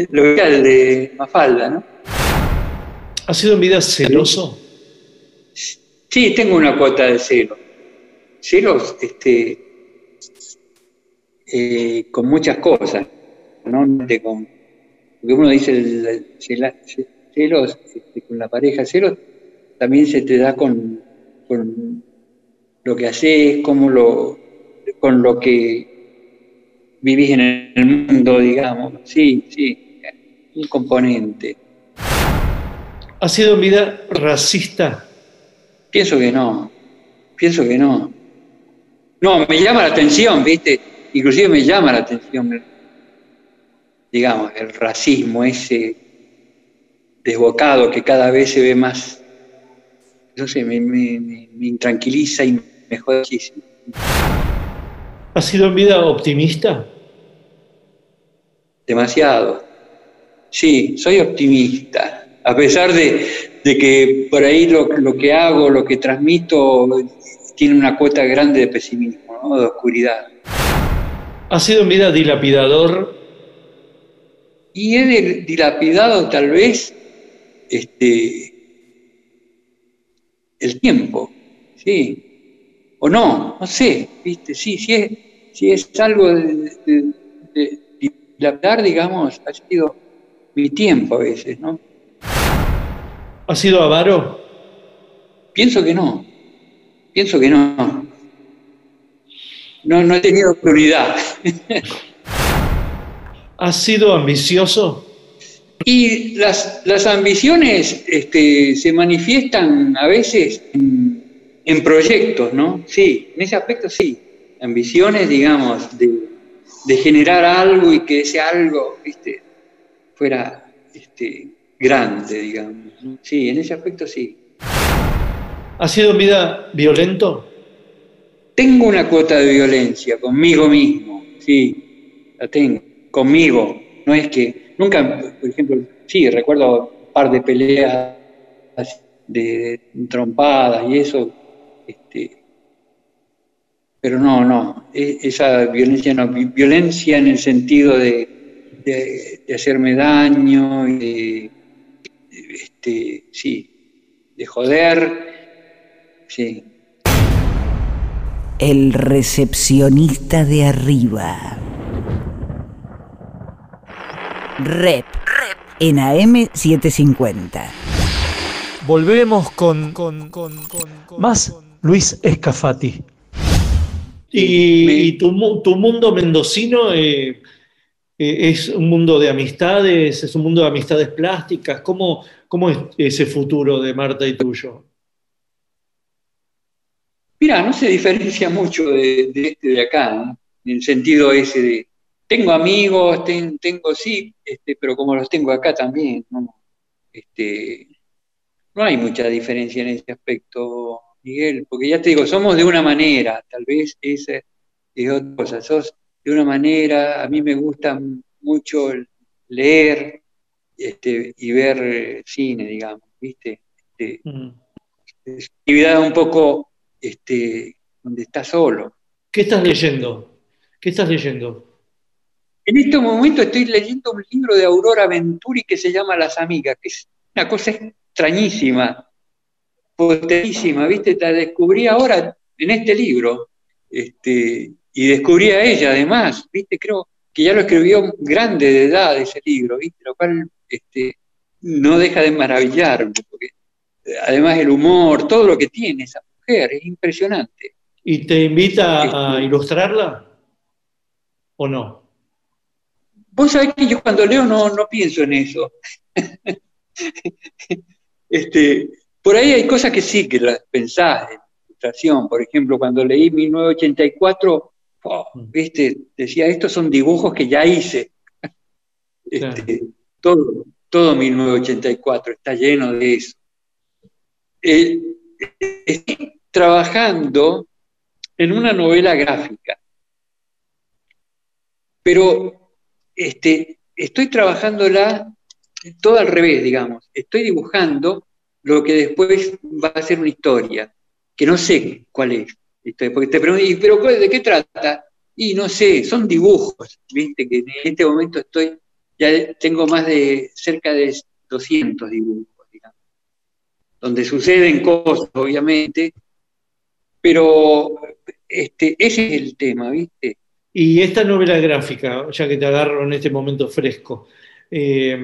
local de Mafalda, ¿no? ¿Ha sido en vida celoso? Sí, tengo una cuota de celos. Celos, este, eh, con muchas cosas, ¿no? De con- porque uno dice el- celos este, con la pareja, celos también se te da con, con lo que haces, como lo, con lo que vivís en el mundo, digamos. Sí, sí, un componente. ¿Ha sido en vida racista? Pienso que no, pienso que no. No, me llama la atención, ¿viste? Inclusive me llama la atención, digamos, el racismo ese desbocado que cada vez se ve más, no sé, me, me- me- me intranquiliza y me jode muchísimo. ¿Ha sido en vida optimista? Demasiado. Sí, soy optimista, a pesar de, de que por ahí lo, lo que hago, lo que transmito, tiene una cuota grande de pesimismo, ¿no? de oscuridad. ¿Ha sido en vida dilapidador? Y he dilapidado tal vez este, el tiempo, sí, o no, no sé, ¿viste? Sí, sí es, sí es algo de, de- digamos, ha sido mi tiempo a veces, ¿no? ¿Ha sido avaro? Pienso que no, pienso que no. No, no he tenido prioridad. ¿Ha sido ambicioso? Y las, las ambiciones este, se manifiestan a veces en, en proyectos, ¿no? Sí, en ese aspecto sí. Ambiciones, digamos, de, de generar algo y que ese algo, ¿viste? Fuera este, grande, digamos. ¿no? Sí, en ese aspecto sí. ¿Ha sido vida violento? Tengo una cuota de violencia conmigo mismo, sí, la tengo, conmigo. No es que, nunca, por ejemplo, sí, recuerdo un par de peleas de trompadas y eso, este, pero no, no, e- esa violencia no, vi- violencia en el sentido de, de- de hacerme daño, y de, este, sí, de joder, sí. El recepcionista de arriba. Rep. En AM750. Volvemos con, con, con, con- con- Más Luis Escafati. Y, y tu, mu- tu mundo mendocino eh, Eh, ¿Es un mundo de amistades? ¿Es un mundo de amistades plásticas? ¿Cómo, cómo es ese futuro de Marta y tuyo? Mira, no se diferencia mucho de, de este de acá, ¿no? en el sentido ese de, tengo amigos, ten- tengo sí, este, pero como los tengo acá también, ¿no? Este, no hay mucha diferencia en ese aspecto, Miguel, porque ya te digo, somos de una manera, tal vez esa es otra cosa, sos de una manera, a mí me gusta mucho leer este, y ver eh, cine, digamos, ¿viste? Este, es una actividad un poco este, donde estás solo. ¿Qué estás leyendo? ¿Qué estás leyendo? En este momento estoy leyendo un libro de Aurora Venturi que se llama Las Amigas, que es una cosa extrañísima, potentísima, ¿viste? La descubrí ahora en este libro, este, y descubrí a ella además, ¿viste? Creo que ya lo escribió grande de edad ese libro, ¿viste? Lo cual este, no deja de maravillarme, porque eh, además el humor, todo lo que tiene esa mujer, es impresionante. ¿Y te invita a ilustrarla? ¿O no? Vos sabés que yo cuando leo no, no pienso en eso. este, por ahí hay cosas que sí que las pensás en ilustración. Por ejemplo, cuando leí 1984, oh, ¿viste? decía, estos son dibujos que ya hice. Este, todo, todo 1984 está lleno de eso. Eh, estoy trabajando en una novela gráfica, pero este, estoy trabajándola todo al revés, digamos. Estoy dibujando lo que después va a ser una historia, que no sé cuál es. Porque te pregunto, "¿Y ¿pero de qué trata? Y no sé, son dibujos, ¿viste? Que en este momento estoy, ya tengo más de cerca de 200 dibujos, digamos, donde suceden cosas, obviamente, pero este, ese es el tema, ¿viste? Y esta novela gráfica, ya que te agarro en este momento fresco, eh,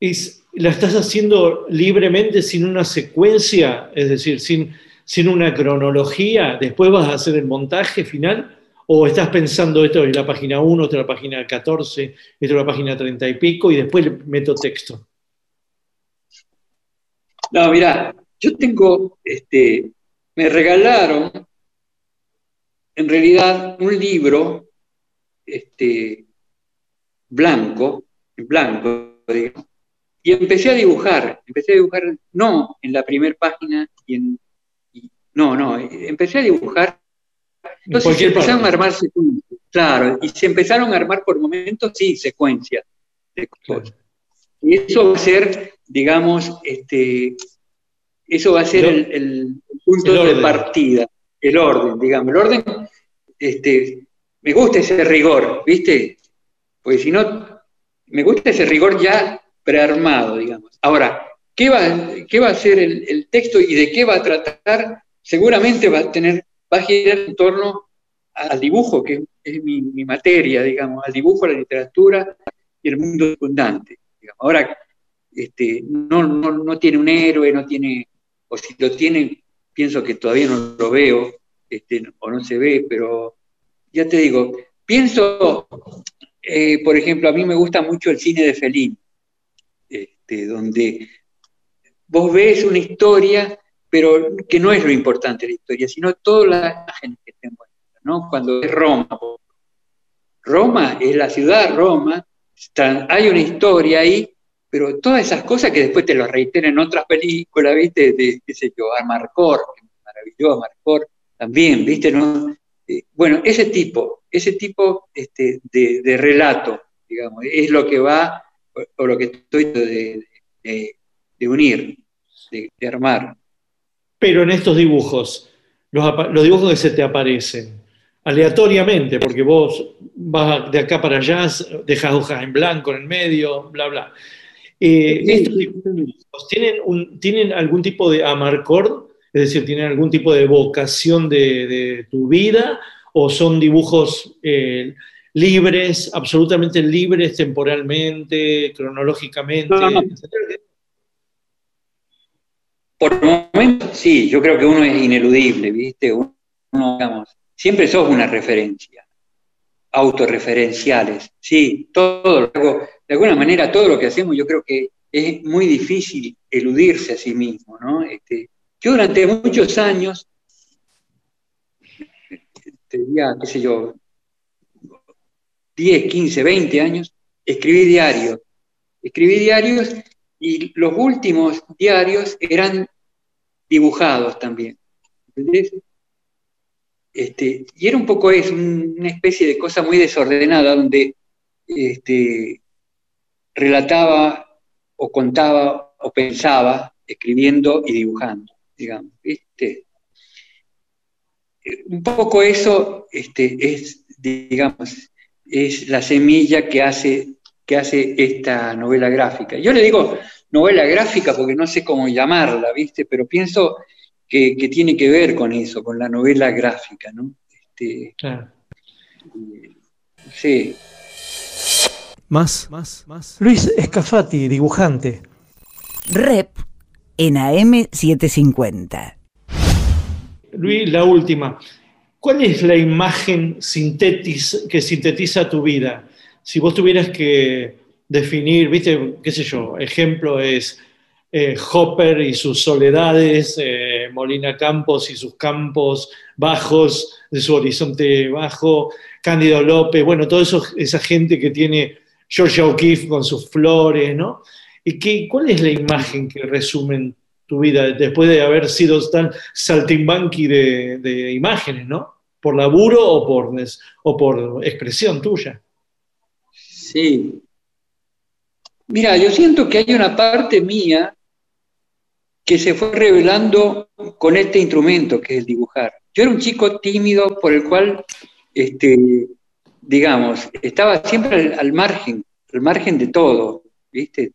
es- ¿la estás haciendo libremente sin una secuencia? Es decir, sin, sin una cronología. ¿Después vas a hacer el montaje final? ¿O estás pensando esto es la página 1, esto es la página 14, esto es la página 30 y pico y después meto texto? No, mira, yo tengo, este, me regalaron en realidad un libro este, blanco, blanco, digamos, y empecé a dibujar, empecé a dibujar, no en la primera página, y en, y- no, no, empecé a dibujar, entonces se empezaron a armar secuencias, claro, y se empezaron a armar por momentos, sí, secuencias de cosas. Y eso va a ser, digamos, este, eso va a ser el, el punto El de partida, el orden, digamos. El orden, este, me gusta ese rigor, ¿viste? Porque si no, me gusta ese rigor ya prearmado, digamos. Ahora, ¿qué va, qué va a ser el, texto y de qué va a tratar? Seguramente va a tener, va a girar en torno al dibujo, que es mi, materia, digamos, al dibujo, a la literatura y el mundo digamos. Ahora, este, no, no, no tiene un héroe, no tiene, o si lo tiene, pienso que todavía no lo veo, este, o no se ve, pero ya te digo, pienso, eh, por ejemplo, a mí me gusta mucho el cine de Fellini, este, donde vos ves una historia, pero que no es lo importante la historia, sino todas las imágenes que te ¿no? Cuando es Roma. Roma es la ciudad, Roma, hay una historia ahí, pero todas esas cosas que después te lo reiteran en otras películas, ¿viste? De, qué sé yo, Amarcor, que me maravilló Amarcor también, ¿viste? ¿No? Eh, bueno, ese tipo, ese tipo este, de, de relato, digamos, es lo que va, o, o lo que estoy de, de- de unir, de, de armar. Pero en estos dibujos, los dibujos que se te aparecen, aleatoriamente, porque vos vas de acá para allá, dejas hojas en blanco en el medio, bla, bla. Eh, ¿Estos dibujos tienen, un- tienen algún tipo de amarcord? Es decir, ¿tienen algún tipo de vocación de, de tu vida? ¿O son dibujos eh, libres, absolutamente libres temporalmente, cronológicamente? No, no. Por momentos, sí, yo creo que uno es ineludible, ¿viste? Uno, digamos, siempre sos una referencia. autorreferenciales. Sí, todo lo hago, de alguna manera todo lo que hacemos yo creo que es muy difícil eludirse a sí mismo, ¿no? Este, yo durante muchos años, tenía, qué sé yo, 10, 15, 20 años, escribí diarios. Escribí diarios y los últimos diarios eran dibujados también. ¿Entendés? Este, y era un poco eso, una especie de cosa muy desordenada donde este, relataba o contaba o pensaba escribiendo y dibujando, digamos. ¿viste? Un poco eso este, es, digamos, es la semilla que hace, que hace esta novela gráfica. Yo le digo novela gráfica porque no sé cómo llamarla, ¿viste? Pero pienso que, que tiene que ver con eso, con la novela gráfica, ¿no? Este, Claro. sí. Más, más, más. Luis Escafati, dibujante. Rep en AM750. Luis, la última. ¿Cuál es la imagen que sintetiza tu vida? Si vos tuvieras que definir, viste, qué sé yo, ejemplo es eh, Hopper y sus soledades, eh, Molina Campos y sus campos bajos, de su horizonte bajo, Cándido López, bueno, toda esa gente que tiene Georgia O'Keeffe con sus flores, ¿no? ¿Y qué, cuál es la imagen que resumen tu vida después de haber sido tan saltimbanqui de, imágenes, ¿no? ¿Por laburo o por, o por expresión tuya? Sí. Mira, yo siento que hay una parte mía que se fue revelando con este instrumento que es el dibujar. Yo era un chico tímido por el cual, este, digamos, estaba siempre al, al margen, al margen de todo, ¿viste?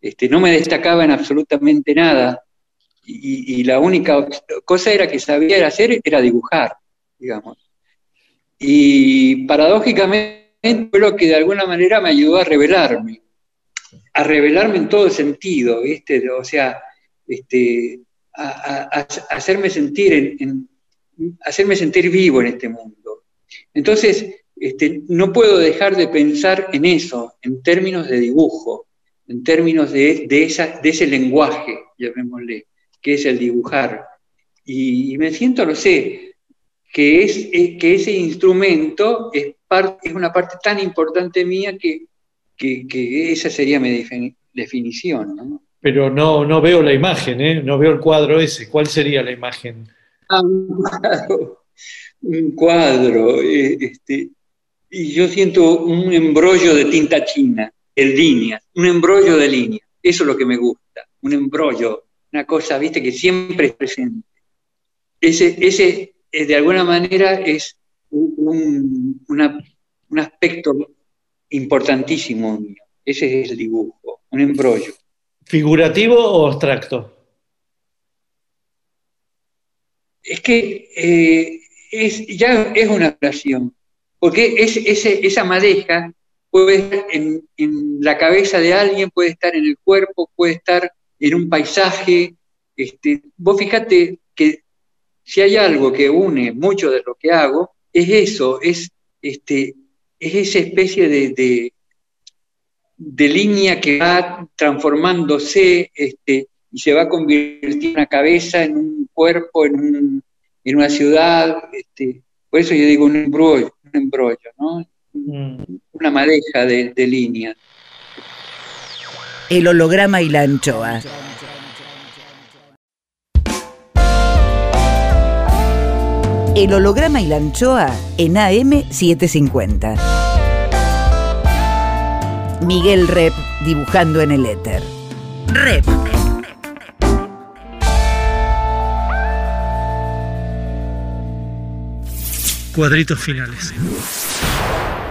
Este, no me destacaba en absolutamente nada y, la única cosa era que sabía hacer era dibujar, digamos. Y paradójicamente fue lo que de alguna manera me ayudó a revelarme, a revelarme en todo sentido, ¿viste? O sea, este, a, hacerme sentir en, en- hacerme sentir vivo en este mundo. Entonces, este, no puedo dejar de pensar en eso, en términos de dibujo, en términos de, de esa, de ese lenguaje, llamémosle, que es el dibujar. Y, y me siento, no sé, que, es, es- que ese instrumento es, es una parte tan importante mía que, que- que esa sería mi defini- definición. ¿no? Pero no, no veo la imagen, ¿eh? no veo el cuadro ese. ¿Cuál sería la imagen? Ah, un cuadro, un cuadro, eh, este, y yo siento un embrollo de tinta china, en líneas, un embrollo de líneas, eso es lo que me gusta, un embrollo, una cosa, viste, que siempre es presente. Ese, ese eh, de alguna manera, es un, un- una- un aspecto importantísimo mío, ese es el dibujo, un embrollo. ¿Figurativo o abstracto? es que eh, es, ya es una relación, porque es, ese- esa madeja puede estar en, en la cabeza de alguien, puede estar en el cuerpo, puede estar en un paisaje. Este, vos fíjate que si hay algo que une mucho de lo que hago, es eso, es, este, es esa especie de, de, de línea que va transformándose este, y se va convirtiendo en una cabeza, en un cuerpo, en, un- en una ciudad. Este, por eso yo digo un embrollo, un embrollo, ¿no? Una madeja de, de líneas. El holograma y la anchoa. El holograma y la anchoa en AM750. Miguel Rep dibujando en el éter. Rep. Cuadritos finales.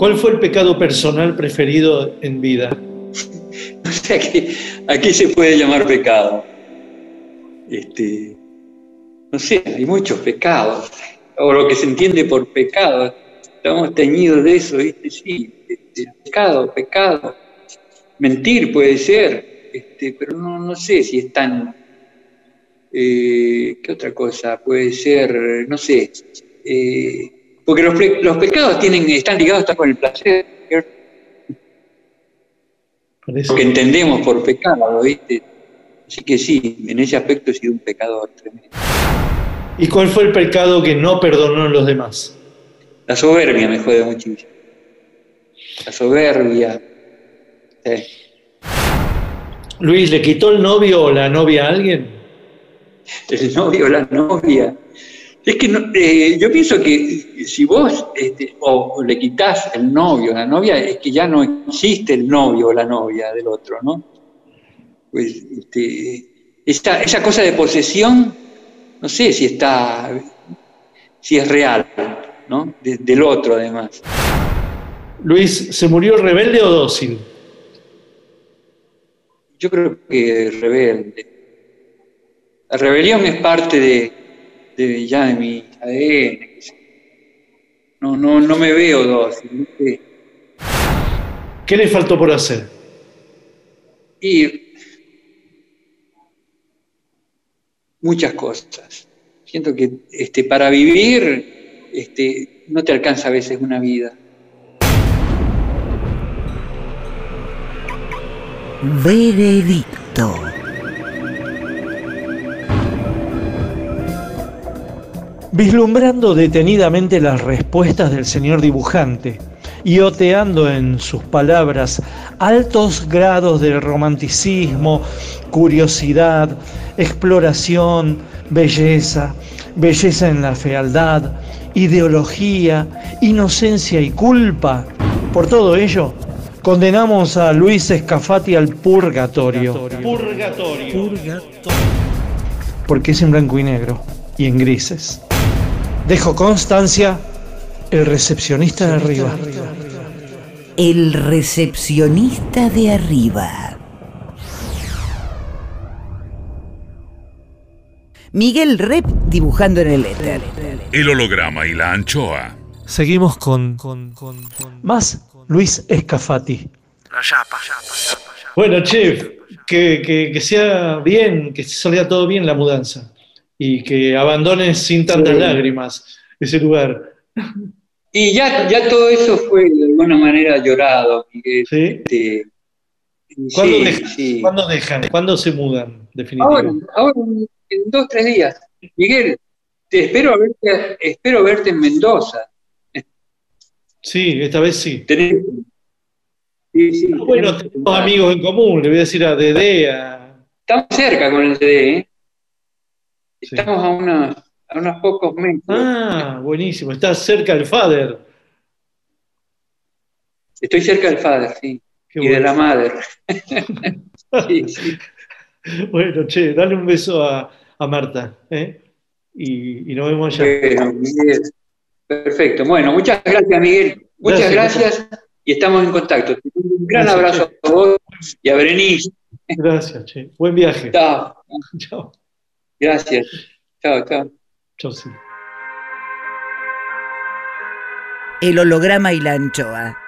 ¿Cuál fue el pecado personal preferido en vida? O sea que aquí se puede llamar pecado. Este, no sé, hay muchos pecados, o lo que se entiende por pecado. Estamos teñidos de eso, ¿viste? Sí, este, pecado, pecado. Mentir puede ser, este, pero no, no sé si es tan. eh, ¿Qué otra cosa? Puede ser, no sé. eh, porque los, pe- los pecados tienen, están ligados hasta con el placer. Lo que entendemos por pecado, ¿viste? Así que sí, en ese aspecto he sido un pecador tremendo. ¿Y cuál fue el pecado que no perdonó en los demás? La soberbia me jode muchísimo. La soberbia. Sí. Luis, ¿le quitó el novio o la novia a alguien? El novio o la novia. Es que no- eh, yo pienso que si vos este, o, o le quitas el novio o la novia, es que ya no existe el novio o la novia del otro, ¿no? Pues este, esa, esa cosa de posesión, no sé si está, si es real, ¿no? De- del otro además. Luis, ¿se murió rebelde o dócil? Yo creo que rebelde. La rebelión es parte de, de ya de mi ADN. No, no, no me veo dócil. ¿viste? ¿Qué le faltó por hacer? Y muchas cosas. Siento que este, para vivir este, no te alcanza a veces una vida. Veredicto. Vislumbrando detenidamente las respuestas del señor dibujante y oteando en sus palabras altos grados de romanticismo, curiosidad, exploración, belleza, belleza en la fealdad, ideología, inocencia y culpa. Por todo ello, condenamos a Luis Escafati al purgatorio. Purgatorio. Porque es en blanco y negro y en grises. Dejo constancia, el recepcionista de arriba. El recepcionista de arriba. Miguel Rep dibujando en el éter. El holograma y la anchoa. Seguimos con, con, con- con- Más Luis Escafati. La chapa. Bueno, chef, que, que- que sea bien, que salga todo bien la mudanza y que abandones sin tantas Sí. lágrimas ese lugar. Y ya, ya todo eso fue de alguna manera llorado. Miguel. ¿Sí? Este, ¿Cuándo, sí, dejan? sí. ¿Cuándo dejan? ¿Cuándo se mudan, definitivamente? Ahora, ahora, en dos, tres días. Miguel, te espero verte, espero verte en Mendoza. Sí, esta vez sí. Tenés- sí, sí, Bueno, tenemos amigos en común, le voy a decir a Dede, a... Estamos cerca con el CD, ¿eh? Sí. Estamos a, unos, a unos pocos metros. Ah, buenísimo, está cerca el Fader. Estoy cerca del Fader, sí. Qué y de la madre. sí, sí. Bueno, che, dale un beso a, a Marta, ¿eh? Y, y nos vemos allá. Bueno, Miguel. Perfecto. Bueno, muchas gracias, Miguel. Muchas Gracias. gracias, y estamos en contacto. Un gran Gracias, abrazo a vos y a Berenice. Gracias, che. Buen viaje. Chao. Chao. Gracias. Chao, chao. Chao, sí. El holograma y la anchoa.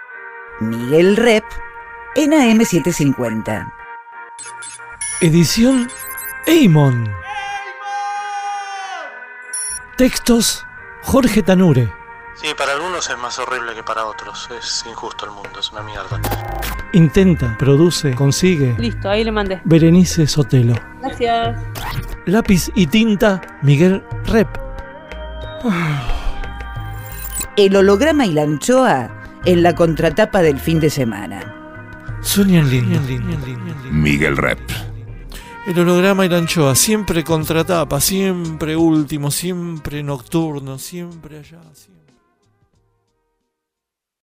Miguel Rep en AM750. Edición Eimon. Textos Jorge Tanure. Sí, para algunos es más horrible que para otros. Es injusto el mundo, es una mierda. Intenta, produce, consigue. Listo, ahí le mandé. Berenice Sotelo. Gracias. Lápiz y tinta Miguel Rep. El holograma y la anchoa en la contratapa del fin de semana. Sueñan lindo. Miguel Rep. El holograma y la anchoa, siempre contratapa, siempre último, siempre nocturno, siempre allá, siempre.